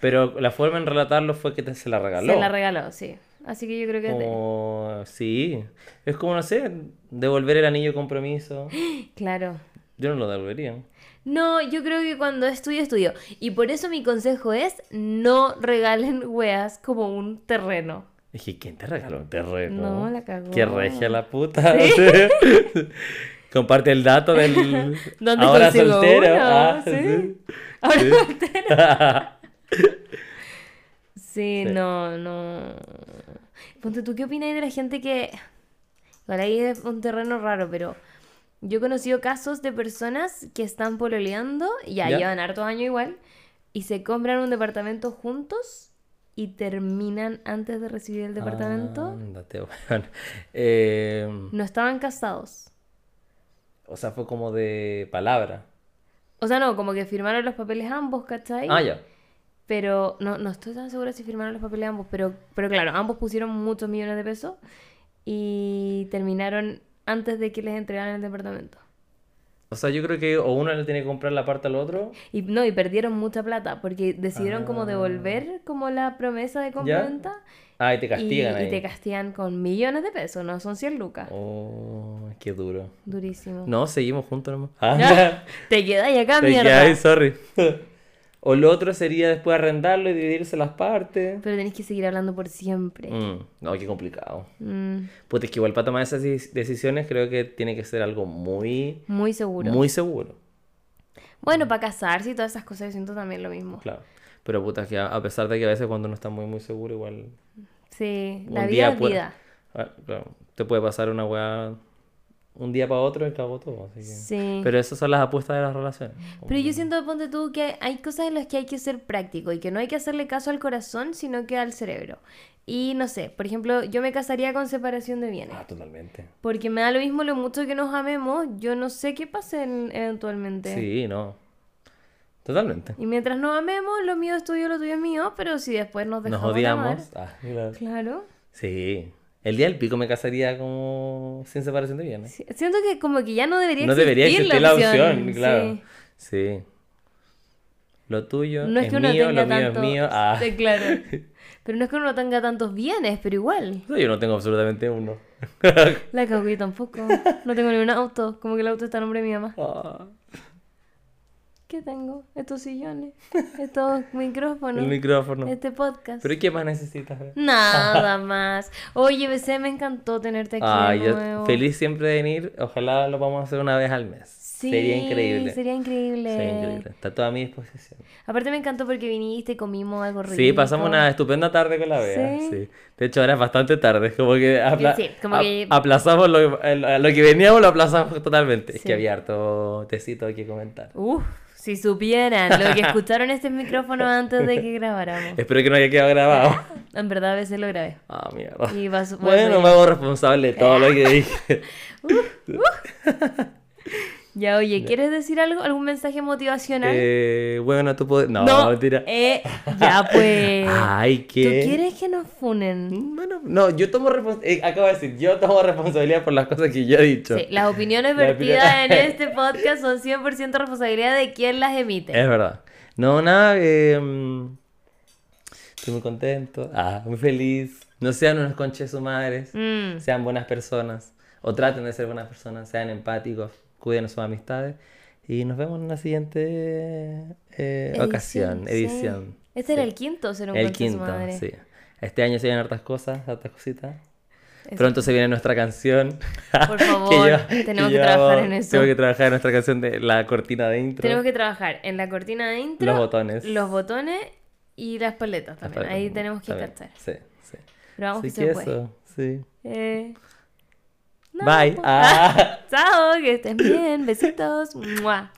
Pero la forma en relatarlo fue que te, se la regaló. Se la regaló, sí. Así que yo creo que es de. Como... Sí. Es como, no sé, devolver el anillo de compromiso. Claro. Yo no lo devolvería. No, yo creo que cuando es tuyo, es tuyo. Y por eso mi consejo es no regalen weas como un terreno. Dije, ¿quién te regaló un terreno? No, la cagó. Qué regia la puta. Comparte el dato del. ¿Dónde Ahora soltero. uno? Ah, Sí. sí. Ahora Sí. Sí, Sí. no, no. Ponte, ¿tú qué opinas de la gente que... Igual ahí es un terreno raro, pero yo he conocido casos de personas que están pololeando, ya, ¿Ya? llevan hartos años igual, y se compran un departamento juntos y terminan antes de recibir el departamento. Ándate. Eh, No estaban casados. o sea, fue como de palabra. O sea, no, como que firmaron los papeles ambos, ¿cachai? Ah, ya. Pero no, no estoy tan segura si firmaron los papeles ambos, pero, pero claro, ambos pusieron muchos millones de pesos y terminaron antes de que les entregaran el departamento. O sea, yo creo que o uno le tiene que comprar la parte al otro. Y no, y perdieron mucha plata porque decidieron como Ah. devolver como la promesa de compra-venta Ah, y te y, castigan y ahí. te castigan con millones de pesos, no son 100 lucas. Oh, qué duro. Durísimo. No, seguimos juntos nomás. Ya, Te quedas y acá, Te mierda. quedas, sorry. O lo otro sería después arrendarlo y dividirse las partes. Pero tenés que seguir hablando por siempre. Mm, no, qué complicado. Mm, Pues es que igual para tomar esas dec- decisiones creo que tiene que ser algo muy, muy seguro. muy seguro. Bueno, para casarse y todas esas cosas yo siento también lo mismo. Claro. Pero puta, que a pesar de que a veces cuando uno está muy, muy seguro, igual. Sí, la vida es puede- vida. ah, claro, te puede pasar una weá un día para otro y acabó todo. Así que... Sí. Pero esas son las apuestas de las relaciones. Pero yo siento, ponte tú, que hay cosas en las que hay que ser práctico y que no hay que hacerle caso al corazón, sino que al cerebro. Y no sé, por ejemplo, yo me casaría con separación de bienes. Ah, totalmente. Porque me da lo mismo lo mucho que nos amemos, yo no sé qué pase en- eventualmente. Sí, no. Totalmente. Y mientras nos amemos, lo mío es tuyo, lo tuyo es mío, pero si después nos Nos dejamos de amar, odiamos. Ah, claro. claro. Sí. El día del pico me casaría como sin separación de bienes. Sí, Siento que como que ya no debería No existir debería existir la opción, claro. sí. Sí. Lo tuyo No es, es que uno mío, tenga lo mío tanto... es mío. Ah, Sí, claro. Pero no es que uno tenga tantos bienes, pero igual. yo no tengo absolutamente uno. La cago yo tampoco. No tengo ni un auto. Como que el auto está a nombre de mi mamá. Ah, ¿Qué tengo? Estos sillones, estos micrófonos, el micrófono. este podcast. ¿Pero qué más necesitas? Nada más. Oye, BC, me encantó tenerte aquí Ah, de yo nuevo. feliz siempre de venir. Ojalá lo vamos a hacer una vez al mes. Sí, Sería increíble. Sería increíble. Sería increíble. Está a toda mi disposición. Aparte me encantó porque viniste y comimos algo rico. Sí, pasamos una estupenda tarde con la Bea. Sí. Sí. De hecho, ahora es bastante tarde. Como que, apla- Sí, como a- que- aplazamos lo, lo que veníamos, lo aplazamos totalmente. Es que había harto tecito que comentar. Uf, si supieran lo que escucharon este micrófono antes de que grabáramos. Espero que no haya quedado grabado. En verdad a veces lo grabé. Ah, mierda. Y vas- vas Bueno, a- me hago responsable de todo lo que dije. Ya, oye, ¿quieres decir algo? ¿Algún mensaje motivacional? eh, bueno, tú puedes. No, mentira. Eh, ya pues. Ay, ¿Tú ¿qué? quieres que nos funen? Bueno, no, yo tomo responsabilidad. acabo de decir, yo tomo responsabilidad por las cosas que yo he dicho. Sí, las opiniones La vertidas en este podcast son 100% responsabilidad de quien las emite. Es verdad. No, nada, eh, estoy muy contento, ah, muy feliz. No sean unos conches su madres, Mm, sean buenas personas, o traten de ser buenas personas, sean empáticos, cuiden sus amistades. Y nos vemos en la siguiente eh, ocasión, sí. edición. Este era Sí. el quinto, ser un El quinto, madre. sí. Este año se vienen hartas cosas, hartas cositas. Pronto se viene nuestra canción. Por favor, tenemos que trabajar en eso. Tengo que trabajar en nuestra canción de la cortina de intro. Tenemos que trabajar en la cortina de intro, Los botones. los botones y las paletas también. Las Ahí paletas, tenemos que también. cachar. Sí, sí. Pero vamos Así que que se puede. eso, sí. Eh, no, Bye. po. Ah. Chao, que estén bien. Besitos. Mua.